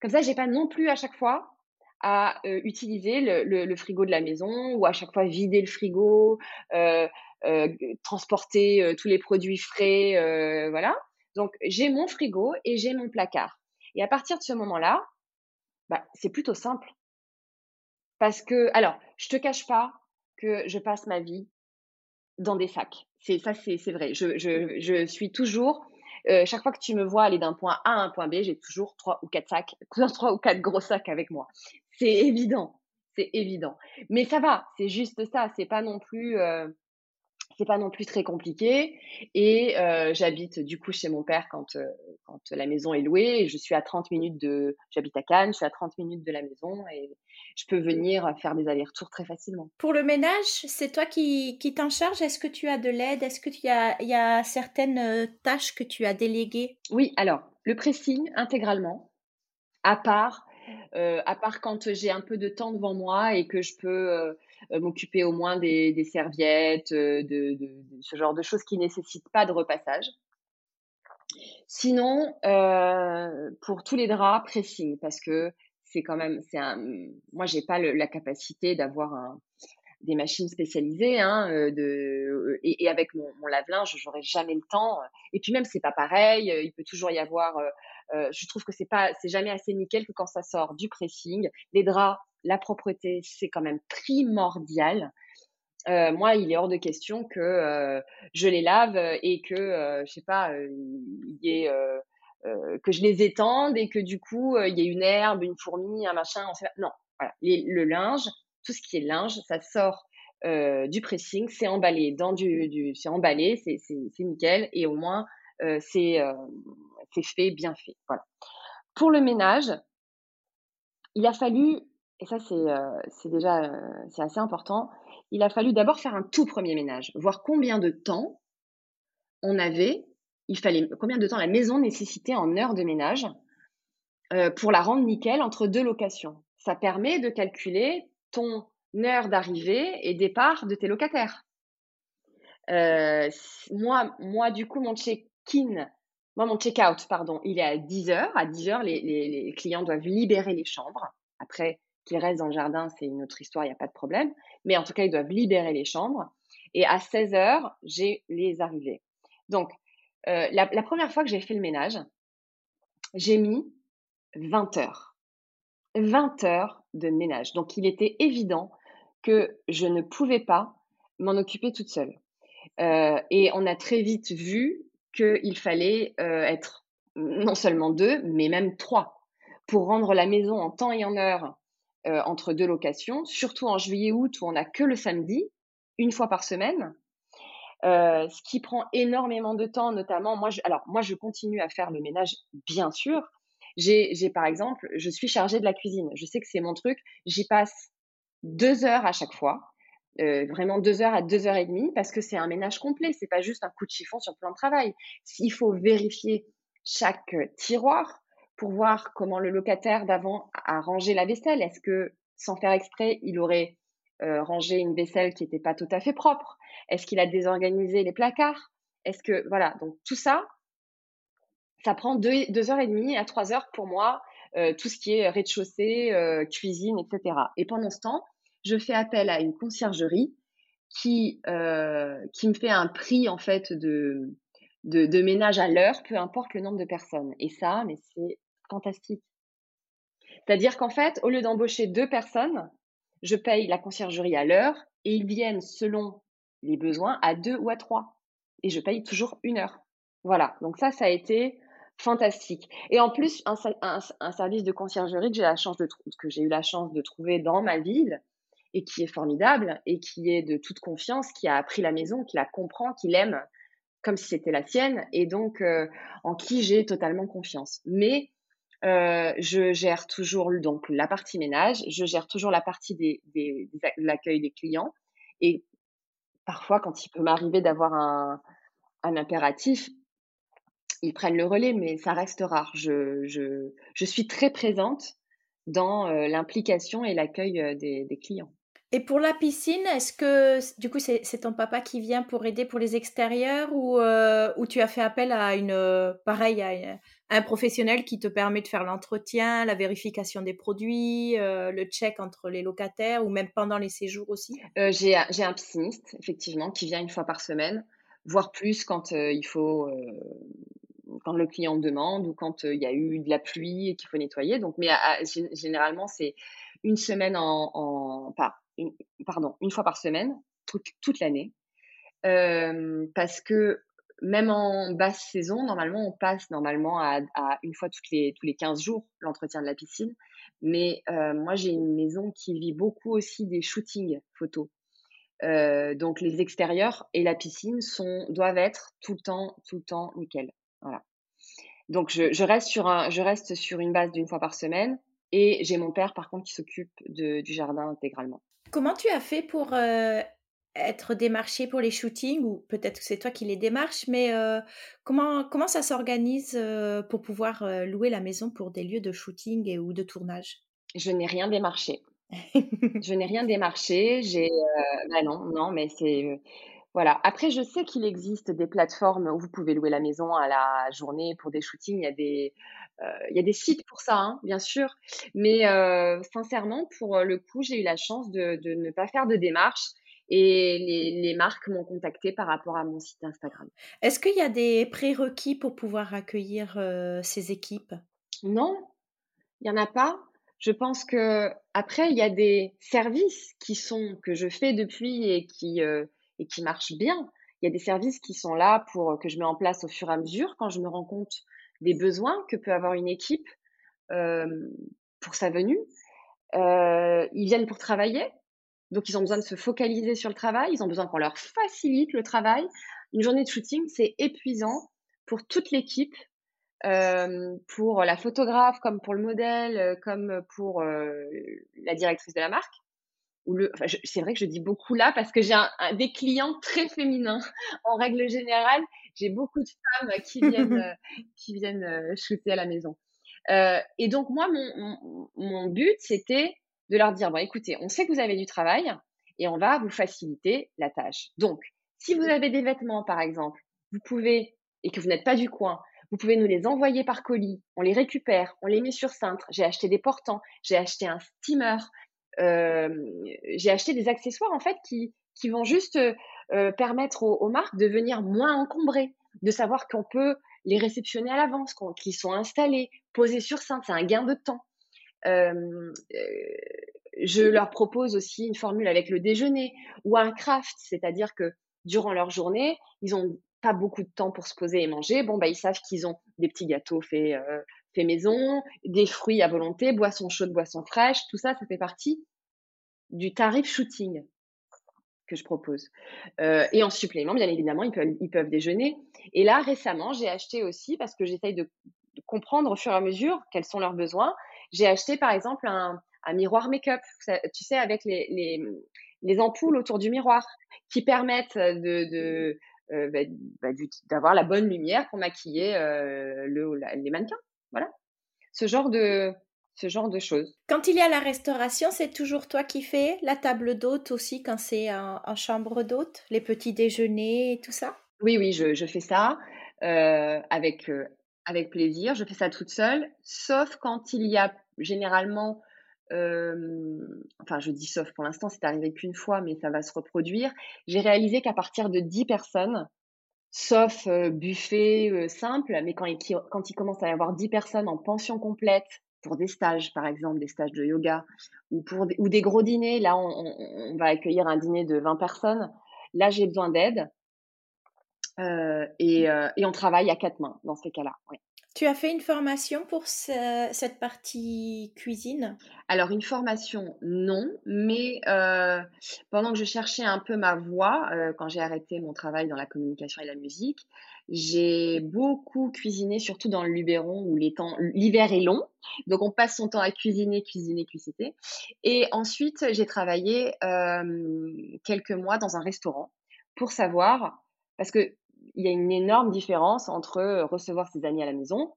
Comme ça, j'ai pas non plus à chaque fois à euh, utiliser le, le, frigo de la maison ou à chaque fois vider le frigo, euh, transporter euh, tous les produits frais, euh, voilà. Donc j'ai mon frigo et j'ai mon placard. Et à partir de ce moment-là, bah, c'est plutôt simple. Parce que, alors, je te cache pas que je passe ma vie dans des sacs. C'est ça, c'est vrai. Je, je, je, suis toujours, euh, chaque fois que tu me vois aller d'un point A à un point B, j'ai toujours trois ou quatre sacs, trois ou quatre gros sacs avec moi. C'est évident, c'est évident. Mais ça va, c'est juste ça. C'est pas non plus. Euh, c'est pas non plus très compliqué. Et euh, j'habite du coup chez mon père quand, euh, quand la maison est louée. Et je suis à 30 minutes de. J'habite à Cannes, je suis à 30 minutes de la maison et je peux venir faire des allers-retours très facilement. Pour le ménage, c'est toi qui, qui t'en charge Est-ce que tu as de l'aide? Est-ce qu'il y a, y a certaines euh, tâches que tu as déléguées? Oui, alors, le pressing intégralement, à part. à part quand j'ai un peu de temps devant moi et que je peux m'occuper au moins des, serviettes, euh, de, ce genre de choses qui ne nécessitent pas de repassage. Sinon, euh, pour tous les draps, pressing, parce que c'est quand même, c'est un, moi j'ai pas la capacité d'avoir des machines spécialisées, hein, de, et, avec mon, lave-linge, j'aurais jamais le temps. Et puis même, c'est pas pareil. Il peut toujours y avoir. Je trouve que c'est pas, c'est jamais assez nickel que quand ça sort du pressing, les draps la propreté, c'est quand même primordial. Euh, moi, il est hors de question que euh, je les lave et que, euh, je sais pas, que je les étende et que du coup, il y ait une herbe, une fourmi, un machin. Non, le linge, tout ce qui est linge, ça sort du pressing, c'est emballé dans du, c'est emballé, c'est nickel et au moins c'est fait, bien fait. Voilà. Pour le ménage, il a fallu et ça c'est déjà c'est assez important, il a fallu d'abord faire un tout premier ménage, voir combien de temps on avait, il fallait combien de temps la maison nécessitait en heures de ménage pour la rendre nickel entre deux locations. Ça permet de calculer ton heure d'arrivée et départ de tes locataires. moi, moi, du coup, mon check-in, moi, mon check-out, pardon, il est à 10 heures. À 10 heures, les, les clients doivent libérer les chambres. Après, qu'ils restent dans le jardin, c'est une autre histoire, il n'y a pas de problème. Mais en tout cas, ils doivent libérer les chambres. Et à 16 heures, j'ai les arrivées. Donc, euh, la, première fois que j'ai fait le ménage, j'ai mis 20 heures. 20 heures de ménage. Donc, il était évident que je ne pouvais pas m'en occuper toute seule. Euh, et on a très vite vu qu'il fallait euh, être non seulement deux, mais même trois pour rendre la maison en temps et en heure euh, entre deux locations, surtout en juillet-août où on n'a que le samedi, une fois par semaine. Euh, ce qui prend énormément de temps, notamment moi. Je, alors moi, je continue à faire le ménage, bien sûr. J'ai, par exemple, je suis chargée de la cuisine. Je sais que c'est mon truc. J'y passe deux heures à chaque fois, euh, vraiment deux heures à deux heures et demie, parce que c'est un ménage complet. C'est pas juste un coup de chiffon sur le plan de travail. Il faut vérifier chaque tiroir, pour voir comment le locataire d'avant a rangé la vaisselle. Est-ce que, sans faire exprès, il aurait euh, rangé une vaisselle qui n'était pas tout à fait propre? Est-ce qu'il a désorganisé les placards? Est-ce que, voilà, donc tout ça, ça prend deux, heures et demie à trois heures pour moi, euh, tout ce qui est rez-de-chaussée, euh, cuisine, etc. Et pendant ce temps, je fais appel à une conciergerie qui, qui me fait un prix, en fait, de, ménage à l'heure, peu importe le nombre de personnes. Et ça, mais c'est fantastique. C'est-à-dire qu'en fait, au lieu d'embaucher deux personnes, je paye la conciergerie à l'heure et ils viennent selon les besoins à deux ou à trois. Et je paye toujours une heure. Voilà, donc ça, ça a été fantastique. Et en plus, un, service de conciergerie que j'ai eu la chance de trouver dans ma ville et qui est formidable et qui est de toute confiance, qui a appris la maison, qui la comprend, qui l'aime comme si c'était la sienne et donc euh, en qui j'ai totalement confiance. Mais euh, je gère toujours donc la partie ménage, je gère toujours la partie des, des, de l'accueil des clients. Et parfois, quand il peut m'arriver d'avoir un, un, impératif, ils prennent le relais, mais ça reste rare. Je, je, je suis très présente dans euh, l'implication et l'accueil des, des, clients. Et pour la piscine, est-ce que du coup c'est ton papa qui vient pour aider pour les extérieurs ou, ou tu as fait appel à une pareil à un professionnel qui te permet de faire l'entretien, la vérification des produits, euh, le check entre les locataires ou même pendant les séjours aussi? Euh, J'ai un pisciniste, effectivement, qui vient une fois par semaine, voire plus quand euh, il faut, quand le client demande ou quand il y a eu de la pluie et qu'il faut nettoyer. Donc, mais généralement, c'est une semaine en, pardon, une fois par semaine, toute, toute l'année. parce que même en basse saison, normalement, on passe normalement à, une fois toutes les, tous les 15 jours l'entretien de la piscine. Mais euh, moi, j'ai une maison qui vit beaucoup aussi des shootings photos. donc les extérieurs et la piscine sont doivent être tout le temps tout le temps nickel. Voilà. Donc je reste sur un je reste sur une base d'une fois par semaine et j'ai mon père par contre qui s'occupe du jardin intégralement. Comment tu as fait pour, être démarché pour les shootings? Ou peut-être que c'est toi qui les démarches, mais comment comment ça s'organise, pour pouvoir, louer la maison pour des lieux de shooting et ou de tournage? Je n'ai rien démarché. Je n'ai rien démarché, j'ai, bah, non, non, mais c'est, voilà. Après, je sais qu'il existe des plateformes où vous pouvez louer la maison à la journée pour des shootings. Il y a des, il y a des sites pour ça, hein, bien sûr. Mais sincèrement, pour le coup, j'ai eu la chance de, de ne pas faire de démarches et les, les marques m'ont contacté par rapport à mon site Instagram. Est-ce qu'il y a des prérequis pour pouvoir accueillir ces équipes? Non, il n'y en a pas. Je pense que après, il y a des services qui sont que je fais depuis et qui et qui marchent bien. Il y a des services qui sont là pour que je mets en place au fur et à mesure quand je me rends compte des besoins que peut avoir une équipe pour sa venue. ils viennent pour travailler, donc ils ont besoin de se focaliser sur le travail, ils ont besoin qu'on leur facilite le travail. Une journée de shooting, c'est épuisant pour toute l'équipe, pour la photographe, comme pour le modèle, comme pour la directrice de la marque c'est vrai que je dis beaucoup là parce que j'ai des clients très féminins. En règle générale, j'ai beaucoup de femmes qui viennent, euh, qui viennent euh, shooter à la maison. Euh, et donc, moi, mon, mon, but, c'était de leur dire, bon, écoutez, on sait que vous avez du travail et on va vous faciliter la tâche. Donc, si vous avez des vêtements, par exemple, vous pouvez, et que vous n'êtes pas du coin, vous pouvez nous les envoyer par colis, on les récupère, on les met sur cintre. J'ai acheté des portants, j'ai acheté un steamer, j'ai acheté des accessoires en fait qui, qui vont juste permettre aux, marques de venir moins encombrées, de savoir qu'on peut les réceptionner à l'avance, qu'ils sont installés, posés sur cintre, c'est un gain de temps. je leur propose aussi une formule avec le déjeuner ou un craft, c'est-à-dire que durant leur journée, ils ont pas beaucoup de temps pour se poser et manger. Bon, bah, ils savent qu'ils ont des petits gâteaux faits fait maison, des fruits à volonté, boissons chaudes, boissons fraîches, tout ça, ça fait partie du tarif shooting que je propose. Euh, et en supplément, bien évidemment, ils peuvent, ils peuvent déjeuner. Et là, récemment, j'ai acheté aussi, parce que j'essaye de, comprendre au fur et à mesure quels sont leurs besoins, j'ai acheté par exemple un, miroir make-up, tu sais, avec les, les, ampoules autour du miroir, qui permettent de, euh, bah, bah, d'avoir la bonne lumière pour maquiller euh, le, les mannequins. Voilà. Ce genre de, ce genre de choses. Quand il y a la restauration, c'est toujours toi qui fais la table d'hôte aussi quand c'est en, chambre d'hôte, les petits déjeuners et tout ça? Oui, oui, je, fais ça euh, avec, euh, avec plaisir. Je fais ça toute seule, sauf quand il y a généralement, euh, enfin je dis sauf pour l'instant, c'est arrivé qu'une fois, mais ça va se reproduire. J'ai réalisé qu'à partir de 10 personnes, sauf buffet simple, mais quand il, quand il commence à y avoir 10 personnes en pension complète, pour des stages, par exemple, des stages de yoga, ou, pour des, ou des gros dîners, là, on, va accueillir un dîner de 20 personnes, là, j'ai besoin d'aide. et, et, on travaille à quatre mains dans ces cas-là. Oui. Tu as fait une formation pour cette partie cuisine? Alors, une formation, non, mais euh, pendant que je cherchais un peu ma voie, euh, quand j'ai arrêté mon travail dans la communication et la musique, j'ai beaucoup cuisiné, surtout dans le Luberon où l'hiver est long. Donc, on passe son temps à cuisiner, cuisiner, cuisiner. Et ensuite, j'ai travaillé euh, quelques mois dans un restaurant pour savoir, parce que il y a une énorme différence entre euh, recevoir ses amis à la maison,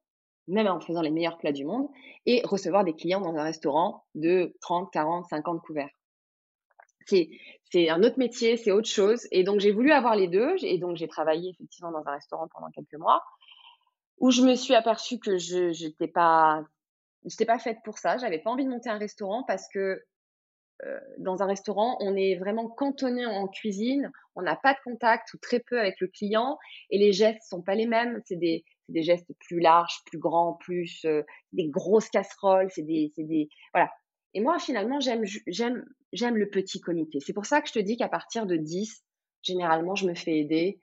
même en faisant les meilleurs plats du monde, et recevoir des clients dans un restaurant de 30, 40, 50 couverts. C'est un autre métier, c'est autre chose. Et donc, j'ai voulu avoir les deux. Et donc, j'ai travaillé effectivement dans un restaurant pendant quelques mois où je me suis aperçue que je n'étais pas, pas faite pour ça. J'avais pas envie de monter un restaurant parce que dans un restaurant, on est vraiment cantonné en cuisine, on n'a pas de contact ou très peu avec le client et les gestes sont pas les mêmes. C'est des, gestes plus larges, plus grands, plus euh, des grosses casseroles, c'est des, des, voilà. Et moi, finalement, j'aime, j'aime, j'aime le petit comité. C'est pour ça que je te dis qu'à partir de 10, généralement, je me fais aider.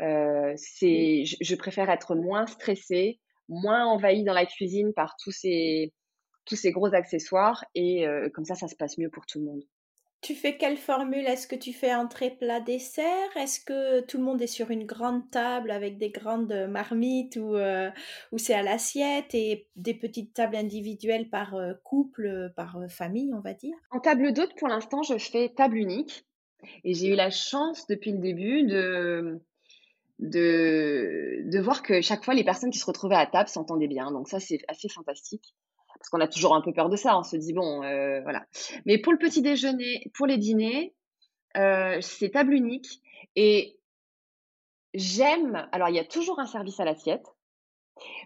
Euh, c'est, je, préfère être moins stressée, moins envahie dans la cuisine par tous ces, tous ces gros accessoires et comme ça, ça se passe mieux pour tout le monde. Tu fais quelle formule? Est-ce que tu fais entrée, plat, dessert? Est-ce que tout le monde est sur une grande table avec des grandes marmites ou, euh, ou c'est à l'assiette et des petites tables individuelles par euh, couple, par euh, famille, on va dire? En table d'hôte, pour l'instant, je fais table unique. Et j'ai eu la chance depuis le début de, de, de voir que chaque fois, les personnes qui se retrouvaient à table s'entendaient bien. Donc ça, c'est assez fantastique parce qu'on a toujours un peu peur de ça. On se dit bon, euh, voilà. Mais pour le petit déjeuner, pour les dîners, euh, c'est table unique et j'aime. Alors il y a toujours un service à l'assiette,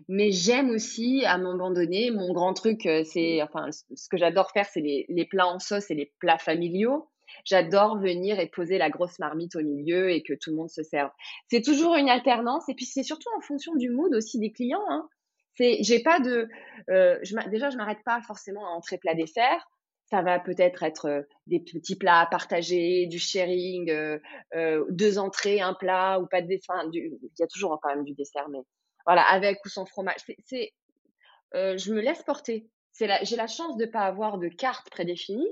mais j'aime aussi à un moment donné mon grand truc, euh, c'est enfin ce que j'adore faire, c'est les, les plats en sauce et les plats familiaux. J'adore venir et poser la grosse marmite au milieu et que tout le monde se serve. C'est toujours une alternance et puis c'est surtout en fonction du mood aussi des clients. Hein. C'est, j'ai pas de, euh, je, déjà je m'arrête pas forcément à entrée plat dessert. Ça va peut-être être euh, des petits plats à partager, du sharing, euh, deux entrées, un plat ou pas de dessert. il y a toujours quand même du dessert, mais voilà, avec ou sans fromage. C'est, je me laisse porter. C'est la, j'ai la chance de pas avoir de carte prédéfinie.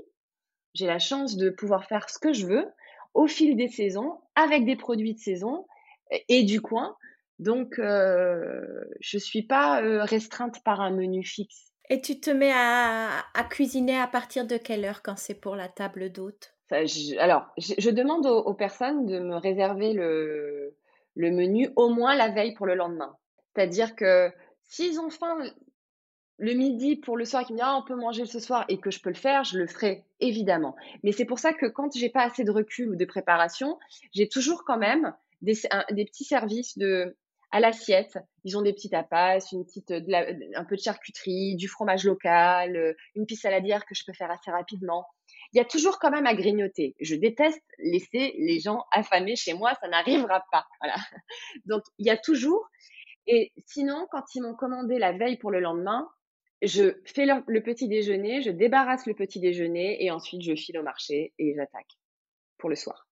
J'ai la chance de pouvoir faire ce que je veux au fil des saisons, avec des produits de saison et du coin. Donc, euh, je ne suis pas euh, restreinte par un menu fixe. Et tu te mets à, cuisiner à partir de quelle heure quand c'est pour la table d'hôte? Alors, je, demande aux, personnes de me réserver le, le menu au moins la veille pour le lendemain. C'est-à-dire que s'ils ont faim le midi pour le soir, qui me disent ah, on peut manger ce soir et que je peux le faire, je le ferai évidemment. Mais c'est pour ça que quand j'ai pas assez de recul ou de préparation, j'ai toujours quand même des, des petits services de à l'assiette. Ils ont des petits tapas, une petite, un peu de charcuterie, du fromage local, euh, une piste saladière que je peux faire assez rapidement. Il y a toujours quand même à grignoter. Je déteste laisser les gens affamés chez moi, ça n'arrivera pas. Voilà. Donc il y a toujours. Et sinon, quand ils m'ont commandé la veille pour le lendemain, je fais le, petit déjeuner, je débarrasse le petit déjeuner et ensuite je file au marché et j'attaque pour le soir.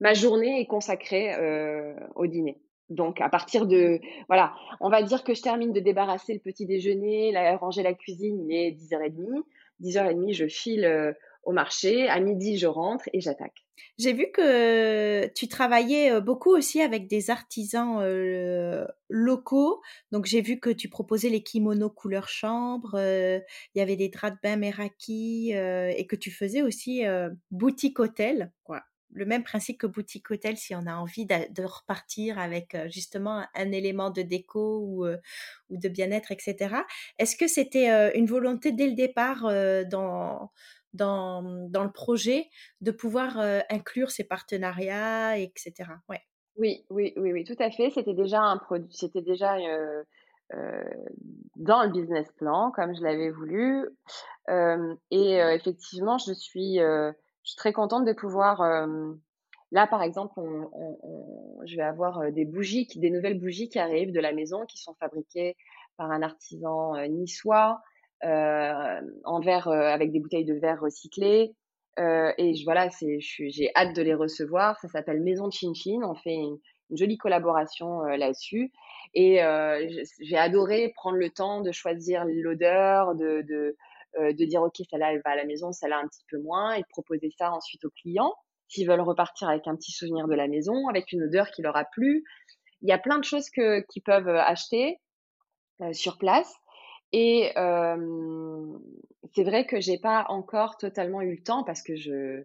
Ma journée est consacrée euh, au dîner. Donc, à partir de, voilà, on va dire que je termine de débarrasser le petit déjeuner, la, ranger la cuisine, il est 10h30. 10h30, je file euh, au marché. À midi, je rentre et j'attaque. J'ai vu que tu travaillais euh, beaucoup aussi avec des artisans euh, locaux. Donc, j'ai vu que tu proposais les kimonos couleur chambre. Il y avait des draps de bain Meraki et que tu faisais aussi boutique hôtel. Quoi le même principe que boutique hôtel si on a envie de, repartir avec justement un élément de déco ou, ou de bien-être, etc. Est-ce que c'était une volonté dès le départ dans, dans, dans, le projet de pouvoir inclure ces partenariats, etc. Ouais. Oui, oui, oui, oui, tout à fait. C'était déjà un produit, c'était déjà dans le business plan comme je l'avais voulu. et effectivement, je suis je suis très contente de pouvoir. Euh, là, par exemple, je vais avoir des bougies, des nouvelles bougies qui arrivent de la maison, qui sont fabriquées par un artisan niçois, en verre avec des bouteilles de verre recyclées. et voilà, c'est, j'ai hâte de les recevoir. Ça s'appelle Maison de Chin. On fait une, jolie collaboration là-dessus. Et j'ai adoré prendre le temps de choisir l'odeur, de, euh, de dire ok celle-là elle va à la maison, celle-là un petit peu moins, et de proposer ça ensuite aux clients s'ils veulent repartir avec un petit souvenir de la maison, avec une odeur qui leur a plu. Il y a plein de choses que qu'ils peuvent euh, acheter euh, sur place. Et c'est vrai que j'ai pas encore totalement eu le temps parce que je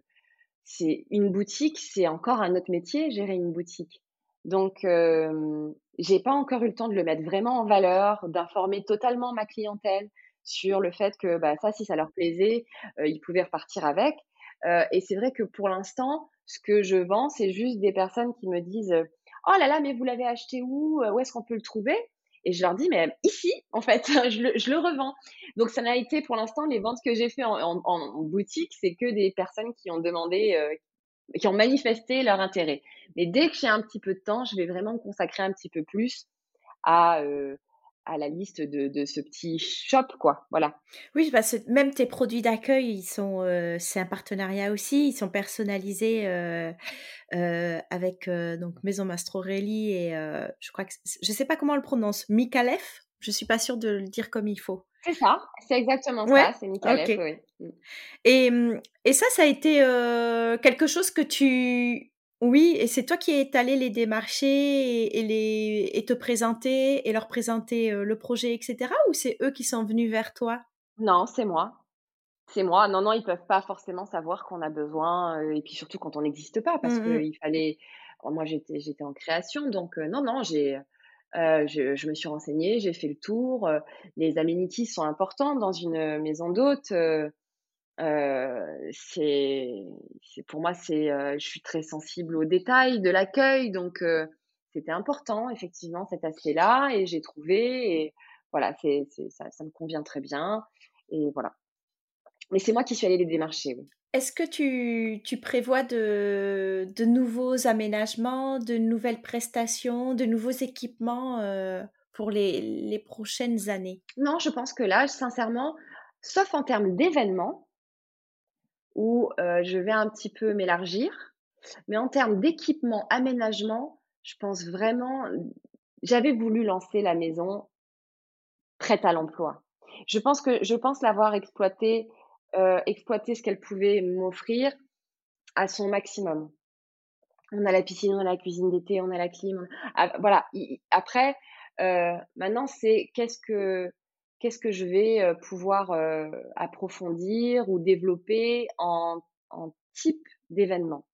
c'est une boutique, c'est encore un autre métier, gérer une boutique. Donc euh, j'ai pas encore eu le temps de le mettre vraiment en valeur, d'informer totalement ma clientèle, sur le fait que bah, ça, si ça leur plaisait, euh, ils pouvaient repartir avec. Euh, et c'est vrai que pour l'instant, ce que je vends, c'est juste des personnes qui me disent Oh là là, mais vous l'avez acheté où? Où est-ce qu'on peut le trouver Et je leur dis Mais ici, en fait, je, le, je le revends. Donc ça n'a été pour l'instant les ventes que j'ai fait en, en, en, boutique, c'est que des personnes qui ont demandé, euh, qui ont manifesté leur intérêt. Mais dès que j'ai un petit peu de temps, je vais vraiment me consacrer un petit peu plus à euh, à la liste de, de, ce petit shop, quoi. Voilà. Oui, parce que même tes produits d'accueil, ils sont, euh, c'est un partenariat aussi. Ils sont personnalisés euh, euh, avec donc Maison Mastrorelli et je crois que je sais pas comment on le prononce, Mikalef. Je suis pas sûre de le dire comme il faut. C'est ça, c'est exactement ça, c'est Michalef, oui. Mmh. Et, et ça, ça a été quelque chose que tu oui, et c'est toi qui es allé les démarcher et, les, et te présenter et leur présenter le projet, etc. Ou c'est eux qui sont venus vers toi? Non, c'est moi. C'est moi. Non, non, ils peuvent pas forcément savoir qu'on a besoin. et puis surtout quand on n'existe pas, parce mmh qu'il fallait. Moi, j'étais, j'étais en création, donc non, non, j'ai. je, je, me suis renseignée, j'ai fait le tour. les amenities sont importants dans une maison d'hôte. Euh, c'est, pour moi, c'est, euh, je suis très sensible aux détails de l'accueil, donc euh, c'était important effectivement cet aspect-là, et j'ai trouvé, et voilà, c'est, ça, ça, me convient très bien, et voilà. Mais c'est moi qui suis allée les démarcher. Oui. Est-ce que tu, tu prévois de, de, nouveaux aménagements, de nouvelles prestations, de nouveaux équipements pour les, les prochaines années? Non, je pense que là, sincèrement, sauf en termes d'événements, où je vais un petit peu m'élargir. Mais en termes d'équipement, aménagement, je pense vraiment, j'avais voulu lancer la maison prête à l'emploi. Je pense que je pense l'avoir exploité, euh, exploité ce qu'elle pouvait m'offrir à son maximum. On a la piscine, on a la cuisine d'été, on a la clim. Ah, voilà. Après, euh, maintenant, c'est qu'est-ce que qu'est-ce que je vais pouvoir approfondir ou développer en, type d'événement.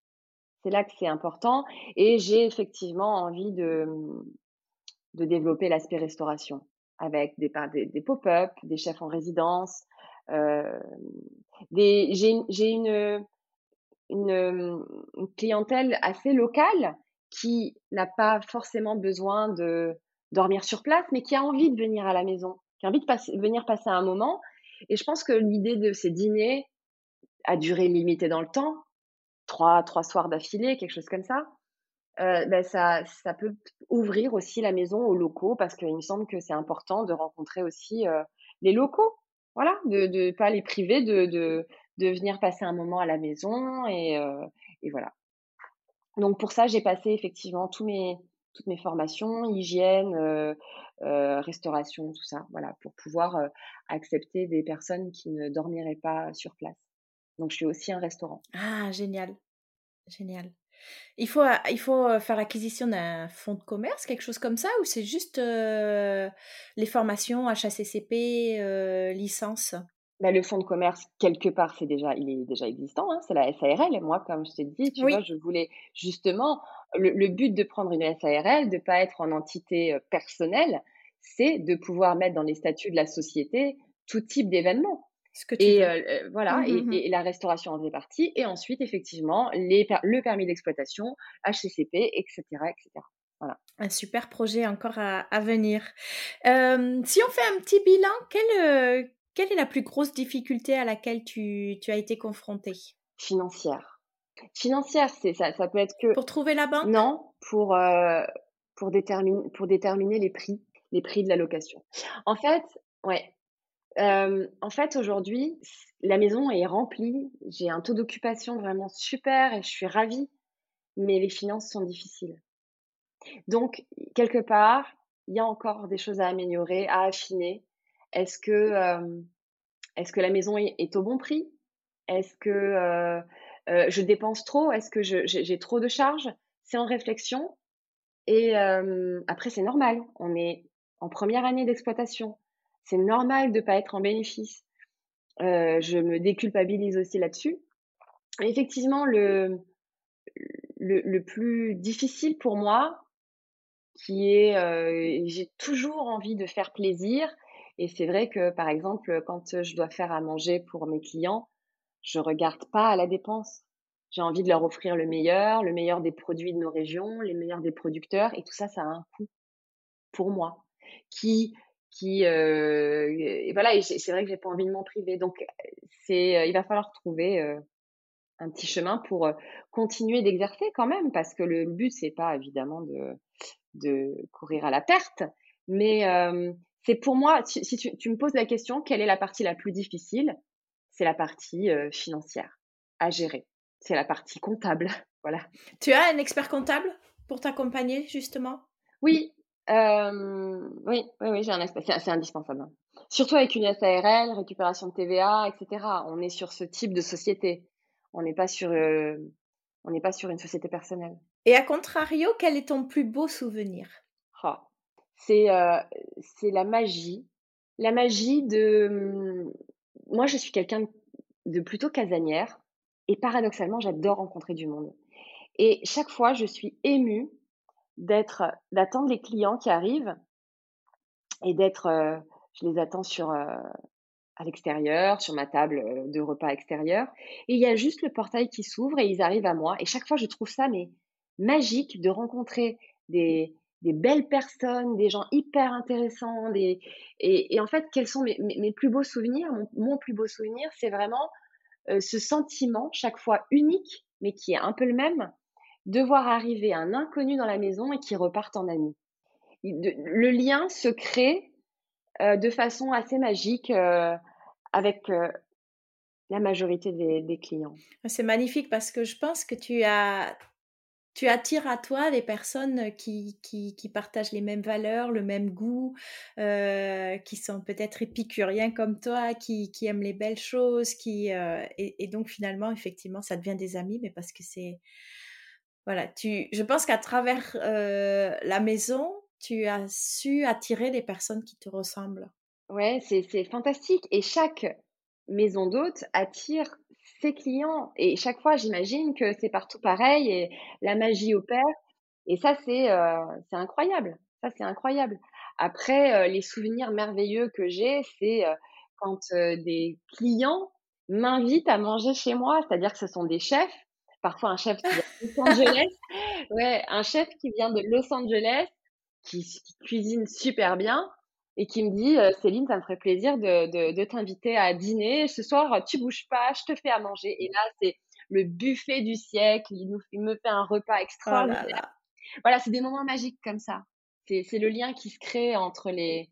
C'est là que c'est important et j'ai effectivement envie de, mmh, développer l'aspect restauration avec des, des, pop-up, des chefs en résidence. j'ai une, une, une, clientèle assez locale qui n'a pas forcément besoin de dormir sur place, mais qui a envie de venir à la maison qui a envie de venir passer un moment. Et je pense que l'idée de ces dîners à durée limitée dans le temps, trois, trois soirs d'affilée, quelque chose comme ça, euh, ben ça, ça peut ouvrir aussi la maison aux locaux parce qu'il me semble que c'est important de rencontrer aussi euh, les locaux. Voilà, de ne pas les priver de, de, de, venir passer un moment à la maison et, euh, et voilà. Donc pour ça, j'ai passé effectivement tous mes, toutes mes formations, hygiène, euh, euh, restauration, tout ça, voilà, pour pouvoir euh, accepter des personnes qui ne dormiraient pas sur place. Donc, je suis aussi un restaurant. Ah, génial, génial. Il faut, il faut faire l'acquisition d'un fonds de commerce, quelque chose comme ça, ou c'est juste les formations HACCP, licence? Bah, le fonds de commerce, quelque part, c'est déjà, il est déjà existant, hein, c'est la SARL. Et moi, comme je t'ai dit, tu vois, je voulais justement, le, but de prendre une SARL, de ne pas être en entité personnelle, c'est de pouvoir mettre dans les statuts de la société tout type d'événement. et voilà, mmh, mmh, mmh. et, la restauration en faisait partie. Et ensuite, effectivement, les, le permis d'exploitation, HCCP, etc., etc. Voilà. Un super projet encore à, venir. si on fait un petit bilan, quel, quelle est la plus grosse difficulté à laquelle tu, as été confrontée? Financière. Financière, c'est ça, ça peut être que. Pour trouver la banque? Non, pour, euh, pour, déterminer, pour déterminer les prix, les prix de la location. En fait, ouais. Euh, en fait, aujourd'hui, la maison est remplie. J'ai un taux d'occupation vraiment super et je suis ravie. Mais les finances sont difficiles. Donc, quelque part, il y a encore des choses à améliorer, à affiner. Est-ce que, la maison est, au bon prix? Est-ce que je dépense trop? Est-ce que j'ai trop de charges? C'est en réflexion. Et après, c'est normal. On est en première année d'exploitation. C'est normal de ne pas être en bénéfice. je me déculpabilise aussi là-dessus. Effectivement, le, plus difficile pour moi, qui est, j'ai toujours envie de faire plaisir, et c'est vrai que, par exemple, quand je dois faire à manger pour mes clients, je regarde pas à la dépense. J'ai envie de leur offrir le meilleur, le meilleur des produits de nos régions, les meilleurs des producteurs, et tout ça, ça a un coût pour moi. Qui, qui, euh, et voilà, et c'est vrai que j'ai pas envie de m'en priver. Donc, c'est, il va falloir trouver euh, un petit chemin pour continuer d'exercer quand même, parce que le but c'est pas évidemment de, de courir à la perte, mais euh, c'est pour moi, si, tu, me poses la question, quelle est la partie la plus difficile? C'est la partie euh, financière à gérer. C'est la partie comptable. voilà. Tu as un expert comptable pour t'accompagner, justement? Oui, oui, oui, oui, j'ai un espace. C'est indispensable. Surtout avec une SARL, récupération de TVA, etc. On est sur ce type de société. On n'est pas sur, on n'est pas sur une société personnelle. Et à contrario, quel est ton plus beau souvenir? Oh, C'est c'est la magie. La magie de. Mmh, moi, je suis quelqu'un de plutôt casanière. Et paradoxalement, j'adore rencontrer du monde. Et chaque fois, je suis émue d'être, d'attendre les clients qui arrivent et d'être, je les attends sur, à l'extérieur, sur ma table de repas extérieur. Et il y a juste le portail qui s'ouvre et ils arrivent à moi. Et chaque fois, je trouve ça magique de rencontrer des, des belles personnes, des gens hyper intéressants. Des... Et, en fait, quels sont mes, mes, plus beaux souvenirs? Mon, plus beau souvenir, c'est vraiment ce sentiment, chaque fois unique, mais qui est un peu le même, de voir arriver un inconnu dans la maison et qui repart en ami. Le lien se crée de façon assez magique avec la majorité des, clients. C'est magnifique parce que je pense que tu as tu attires à toi des personnes qui, qui, partagent les mêmes valeurs, le même goût, qui sont peut-être épicuriens comme toi, qui, qui, aiment les belles choses, qui, et, donc finalement, effectivement, ça devient des amis, mais parce que c'est... Voilà, tu, je pense qu'à travers la maison, tu as su attirer des personnes qui te ressemblent. Ouais, c'est fantastique. Et chaque maison d'hôte attire ses clients. Et chaque fois, j'imagine que c'est partout pareil et la magie opère. Et ça, c'est euh, incroyable. Ça, c'est incroyable. Après, euh, les souvenirs merveilleux que j'ai, c'est euh, quand des clients m'invitent à manger chez moi. C'est-à-dire que ce sont des chefs. Parfois, un chef qui vient de Los Angeles. Ouais, un chef qui vient de Los Angeles, qui cuisine super bien et qui me dit Céline, ça me ferait plaisir de, de, t'inviter à dîner. Ce soir, tu bouges pas, je te fais à manger. Et là, c'est le buffet du siècle. Il, nous, me fait un repas oh extraordinaire. Voilà, c'est des moments magiques comme ça. C'est le lien qui se crée entre les,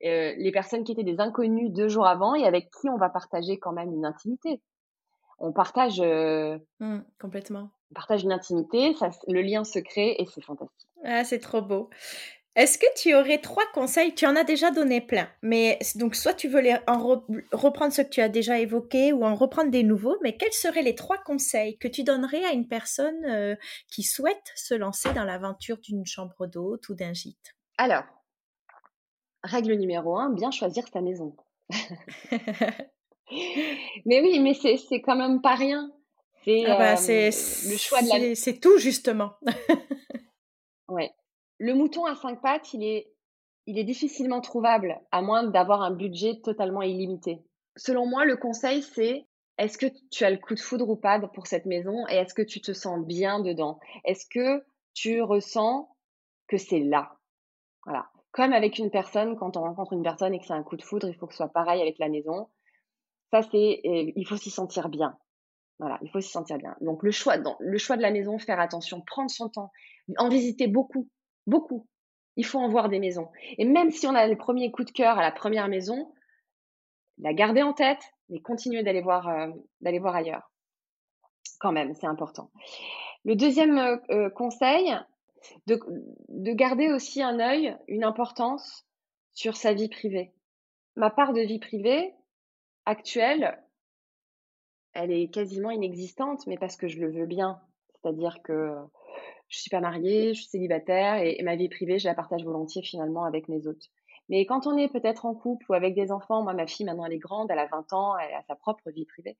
les personnes qui étaient des inconnus deux jours avant et avec qui on va partager quand même une intimité. On partage. Mmh, complètement. On partage une intimité, ça, le lien se crée et c'est fantastique. Ah, c'est trop beau. Est-ce que tu aurais trois conseils? Tu en as déjà donné plein, mais donc soit tu veux en reprendre ce que tu as déjà évoqué ou en reprendre des nouveaux, mais quels seraient les trois conseils que tu donnerais à une personne euh, qui souhaite se lancer dans l'aventure d'une chambre d'hôte ou d'un gîte? Alors, règle numéro un, bien choisir sa maison. mais oui, mais c'est quand même pas rien. C'est ah bah, euh, le choix de la. C'est tout justement. ouais. Le mouton à cinq pattes, il est, il est difficilement trouvable, à moins d'avoir un budget totalement illimité. Selon moi, le conseil, c'est est-ce que tu as le coup de foudre ou pas pour cette maison et est-ce que tu te sens bien dedans? Est-ce que tu ressens que c'est là? Voilà. Comme avec une personne, quand on rencontre une personne et que c'est un coup de foudre, il faut que ce soit pareil avec la maison. Ça, c'est, il faut s'y sentir bien. Voilà, il faut s'y sentir bien. Donc le choix, le choix de la maison, faire attention, prendre son temps, en visiter beaucoup, Beaucoup. Il faut en voir des maisons. Et même si on a les premiers coups de cœur à la première maison, la garder en tête, mais continuer d'aller voir, euh, ailleurs. Quand même, c'est important. Le deuxième euh, euh, conseil, de, de garder aussi un œil, une importance sur sa vie privée. Ma part de vie privée actuelle, elle est quasiment inexistante, mais parce que je le veux bien. C'est-à-dire que je suis pas mariée, je suis célibataire et, ma vie privée, je la partage volontiers finalement avec mes hôtes. Mais quand on est peut-être en couple ou avec des enfants, moi ma fille maintenant elle est grande, elle a 20 ans, elle a sa propre vie privée.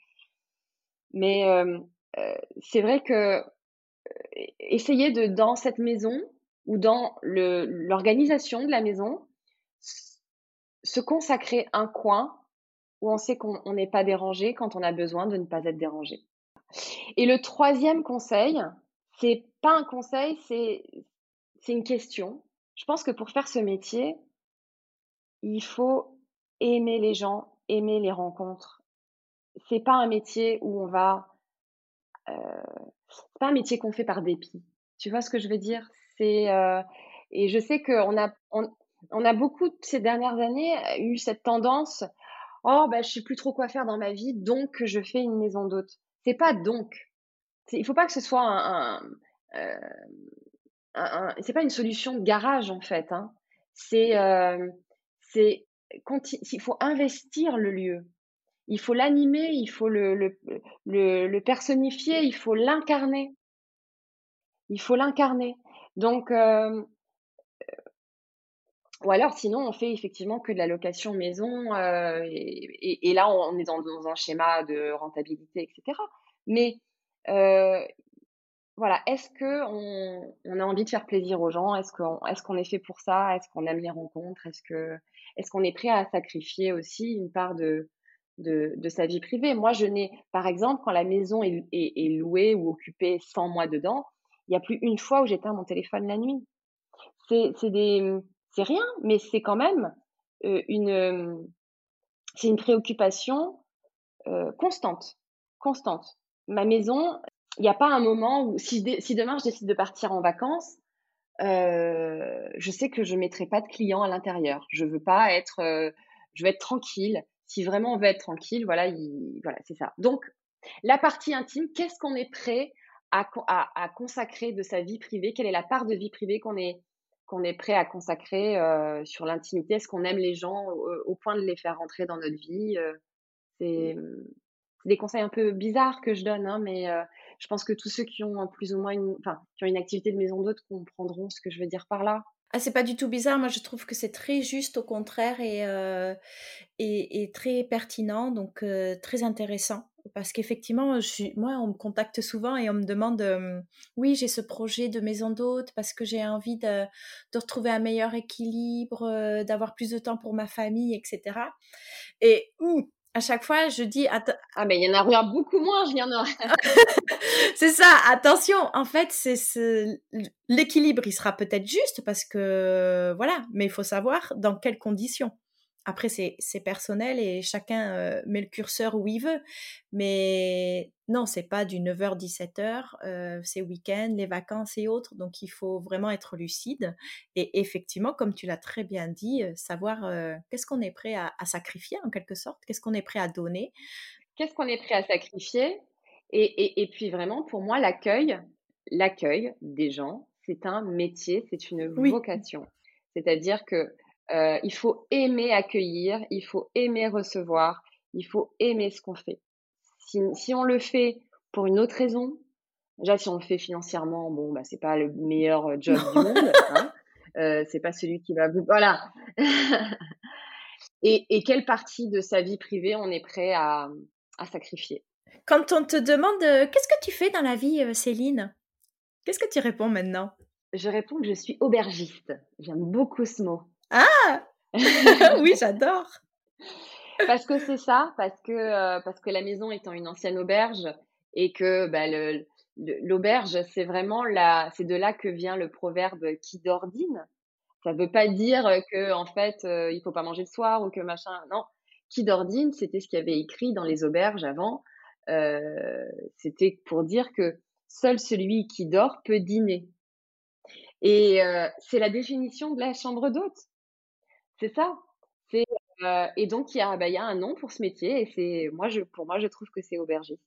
Mais euh, euh, c'est vrai que euh, essayer de dans cette maison ou dans l'organisation de la maison se consacrer un coin où on sait qu'on n'est pas dérangé quand on a besoin de ne pas être dérangé. Et le troisième conseil, c'est pas un conseil, c'est une question. Je pense que pour faire ce métier, il faut aimer les gens, aimer les rencontres. C'est pas un métier où on va euh, c'est pas un métier qu'on fait par dépit. Tu vois ce que je veux dire? C'est euh, et je sais qu'on a on, on, a beaucoup ces dernières années eu cette tendance oh bah je sais plus trop quoi faire dans ma vie donc je fais une maison d'hôte. C'est pas donc. Il faut pas que ce soit un, c'est pas une solution de garage en fait. Hein. C'est, euh, c'est, il faut investir le lieu. Il faut l'animer, il faut le, le, le, le personnifier, il faut l'incarner. Il faut l'incarner. Donc, euh, ou alors sinon, on fait effectivement que de la location maison, euh, et, et, là, on est dans, dans, un schéma de rentabilité, etc. Mais euh, voilà, est-ce que on, a envie de faire plaisir aux gens? Est-ce qu'on est, est fait pour ça? Est-ce qu'on aime les rencontres? Est-ce que est-ce qu'on est prêt à sacrifier aussi une part de, de, de sa vie privée? Moi, je n'ai, par exemple, quand la maison est, est, est louée ou occupée sans moi dedans, il n'y a plus une fois où j'éteins mon téléphone la nuit. C'est des c'est rien, mais c'est quand même euh, une, euh, c'est une préoccupation euh, constante, constante. Ma maison, il n'y a pas un moment où, si, si, demain je décide de partir en vacances, euh, je sais que je mettrai pas de clients à l'intérieur. Je veux pas être, euh, je veux être tranquille. Si vraiment on veut être tranquille, voilà, il, voilà, c'est ça. Donc, la partie intime, qu'est-ce qu'on est prêt à, à, à, consacrer de sa vie privée? Quelle est la part de vie privée qu'on est qu'on est prêt à consacrer euh, sur l'intimité? Est-ce qu'on aime les gens au, point de les faire rentrer dans notre vie euh, Des conseils un peu bizarres que je donne, hein, mais euh, je pense que tous ceux qui ont plus ou moins une, enfin, qui ont une activité de maison d'hôte comprendront ce que je veux dire par là. Ah, c'est pas du tout bizarre. Moi, je trouve que c'est très juste, au contraire, et, et, et, très pertinent, donc très intéressant parce qu'effectivement, moi, on me contacte souvent et on me demande, oui, j'ai ce projet de maison d'hôte parce que j'ai envie de, de, retrouver un meilleur équilibre, d'avoir plus de temps pour ma famille, etc. Et à chaque fois, je dis, ah mais il y en a beaucoup moins, il y en a. c'est ça. Attention, en fait, c'est l'équilibre, il sera peut-être juste parce que voilà, mais il faut savoir dans quelles conditions. Après, c'est personnel et chacun euh, met le curseur où il veut. Mais non, c'est pas du 9h, 17h, euh, c'est week-end, les vacances et autres. Donc, il faut vraiment être lucide. Et effectivement, comme tu l'as très bien dit, euh, savoir euh, qu'est-ce qu'on est prêt à, sacrifier en quelque sorte, qu'est-ce qu'on est prêt à donner. Qu'est-ce qu'on est prêt à sacrifier et, et, et puis vraiment, pour moi, l'accueil, l'accueil des gens, c'est un métier, c'est une vocation. C'est-à-dire que euh, il faut aimer accueillir, il faut aimer recevoir, il faut aimer ce qu'on fait. Si, si, on le fait pour une autre raison, déjà si on le fait financièrement, bon, bah c'est pas le meilleur euh, job du monde, hein, euh, c'est pas celui qui va vous, voilà. et, et, quelle partie de sa vie privée on est prêt à, à sacrifier? Quand on te demande euh, qu'est-ce que tu fais dans la vie, Céline, qu'est-ce que tu réponds maintenant? Je réponds que je suis aubergiste. J'aime beaucoup ce mot. Ah Oui, j'adore. parce que c'est ça, parce que, euh, parce que la maison étant une ancienne auberge et que bah, l'auberge, c'est vraiment la, c'est de là que vient le proverbe qui d'ordine. Ça ne veut pas dire que en fait euh, il faut pas manger le soir ou que machin. Non, qui d'ordine, c'était ce qu'il y avait écrit dans les auberges avant. Euh, c'était pour dire que seul celui qui dort peut dîner. Et c'est la définition de la chambre d'hôte. C'est ça. C'est, euh, et donc il y a bah, il y a un nom pour ce métier et c'est moi je pour moi je trouve que c'est aubergiste.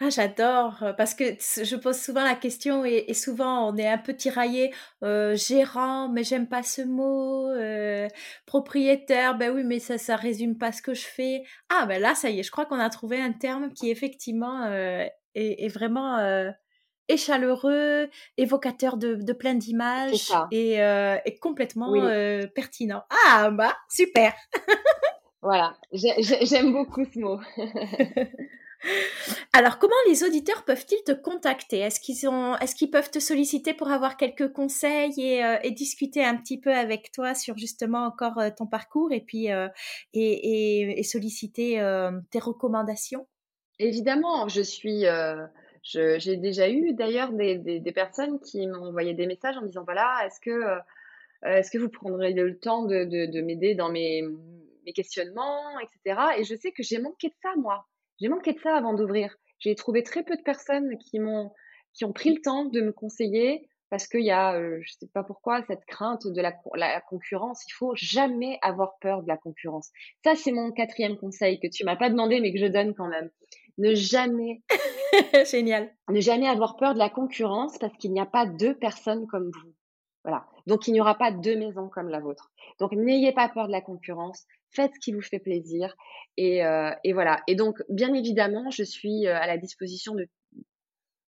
Ah j'adore, parce que je pose souvent la question et souvent on est un peu tiraillé, euh, gérant, mais j'aime pas ce mot, euh, propriétaire, ben oui, mais ça ça résume pas ce que je fais. Ah ben là ça y est, je crois qu'on a trouvé un terme qui effectivement, est vraiment, et chaleureux, évocateur de, de plein d'images et, euh, et, complètement euh, pertinent. Ah bah super. voilà, j'aime beaucoup ce mot. Alors, comment les auditeurs peuvent-ils te contacter? Est-ce qu'ils ont, est-ce qu'ils peuvent te solliciter pour avoir quelques conseils et, euh, et, discuter un petit peu avec toi sur justement encore ton parcours et puis et, et, solliciter tes recommandations? Évidemment, je suis j'ai déjà eu d'ailleurs des, des, personnes qui m'ont envoyé des messages en me disant voilà, est-ce que, euh, est-ce que vous prendrez le temps de, de, de m'aider dans mes, questionnements, etc. Et je sais que j'ai manqué de ça, moi. J'ai manqué de ça avant d'ouvrir. J'ai trouvé très peu de personnes qui m'ont qui ont pris le temps de me conseiller parce qu'il y a, euh, je sais pas pourquoi, cette crainte de la, la, concurrence. Il faut jamais avoir peur de la concurrence. Ça, c'est mon quatrième conseil que tu m'as pas demandé, mais que je donne quand même. Ne jamais Génial. Ne jamais avoir peur de la concurrence parce qu'il n'y a pas deux personnes comme vous. Voilà. Donc, il n'y aura pas deux maisons comme la vôtre. Donc, n'ayez pas peur de la concurrence. Faites ce qui vous fait plaisir. Et, euh, et voilà. Et donc, bien évidemment, je suis euh, à la disposition de,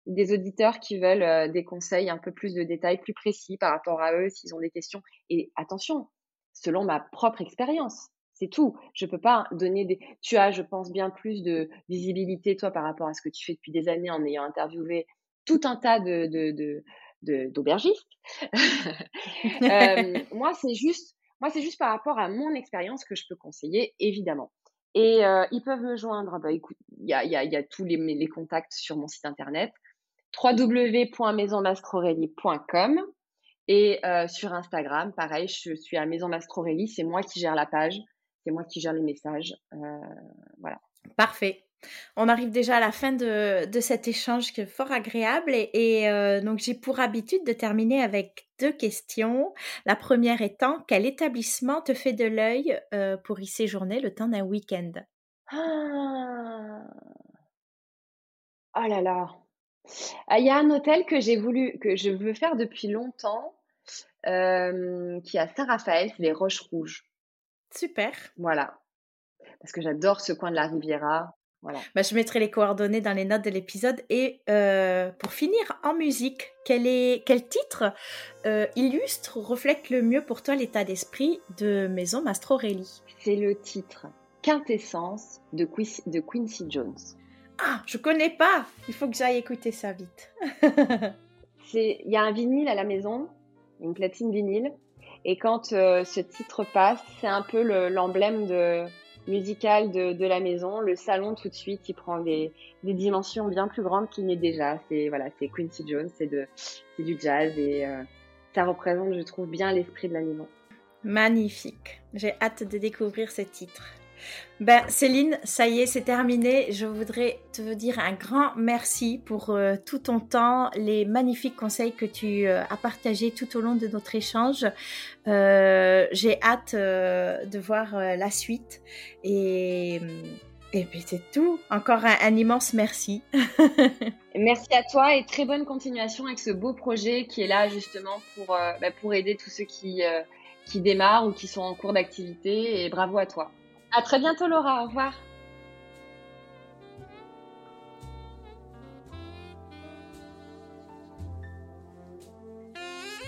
des auditeurs qui veulent euh, des conseils un peu plus de détails, plus précis par rapport à eux, s'ils ont des questions. Et attention, selon ma propre expérience. C'est tout. Je peux pas donner des. Tu as, je pense, bien plus de visibilité, toi, par rapport à ce que tu fais depuis des années en ayant interviewé tout un tas de, d'aubergistes. euh, moi, c'est juste, moi, c'est juste par rapport à mon expérience que je peux conseiller, évidemment. Et euh, ils peuvent me joindre. Bah, écoute, il y a, y, a, y a, tous les, les, contacts sur mon site internet www.maisonmastrorelli.com et euh, sur Instagram, pareil, je suis à Maison Mastrorelli. C'est moi qui gère la page, c'est moi qui gère les messages. Euh, voilà. Parfait. On arrive déjà à la fin de, de cet échange qui est fort agréable et, et euh, donc j'ai pour habitude de terminer avec deux questions. La première étant quel établissement te fait de l'œil euh, pour y séjourner le temps d'un week-end? Ah. Oh là là. Ah, il y a un hôtel que j'ai voulu, que je veux faire depuis longtemps, euh, qui est à Saint-Raphaël, c'est les Roches Rouges. Super. Voilà. Parce que j'adore ce coin de la Riviera. Voilà. Bah, je mettrai les coordonnées dans les notes de l'épisode. Et euh, pour finir, en musique, quel, est, quel titre euh, illustre, reflète le mieux pour toi l'état d'esprit de Maison Mastrorelli C'est le titre Quintessence de, Quincy, de Quincy Jones. Ah, je connais pas Il faut que j'aille écouter ça vite. Il y a un vinyle à la maison, une platine vinyle. Et quand euh, ce titre passe, c'est un peu l'emblème de musical de, de, la maison. Le salon, tout de suite, il prend des, des dimensions bien plus grandes qu'il n'est déjà. C'est voilà, Quincy Jones, c'est du jazz et euh, ça représente, je trouve, bien l'esprit de la maison. Magnifique. J'ai hâte de découvrir ce titre. Ben, Céline, ça y est, c'est terminé. Je voudrais te dire un grand merci pour euh, tout ton temps, les magnifiques conseils que tu euh, as partagés tout au long de notre échange. Euh, J'ai hâte de voir la suite. Et, et puis c'est tout. Encore un, immense merci. merci à toi et très bonne continuation avec ce beau projet qui est là justement pour, bah, pour aider tous ceux qui, qui démarrent ou qui sont en cours d'activité. Et bravo à toi. À très bientôt Laura, au revoir.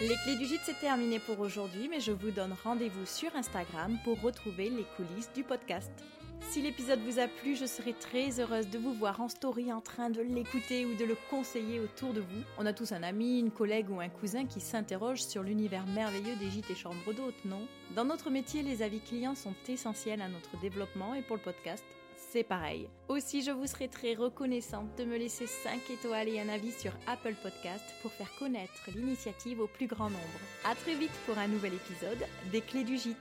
Les clés du gîte, c'est terminé pour aujourd'hui, mais je vous donne rendez-vous sur Instagram pour retrouver les coulisses du podcast. Si l'épisode vous a plu, je serai très heureuse de vous voir en story en train de l'écouter ou de le conseiller autour de vous. On a tous un ami, une collègue ou un cousin qui s'interroge sur l'univers merveilleux des gîtes et chambres d'hôtes, non? Dans notre métier, les avis clients sont essentiels à notre développement et pour le podcast, c'est pareil. Aussi, je vous serai très reconnaissante de me laisser 5 étoiles et un avis sur Apple Podcast pour faire connaître l'initiative au plus grand nombre. À très vite pour un nouvel épisode des Clés du Gîte.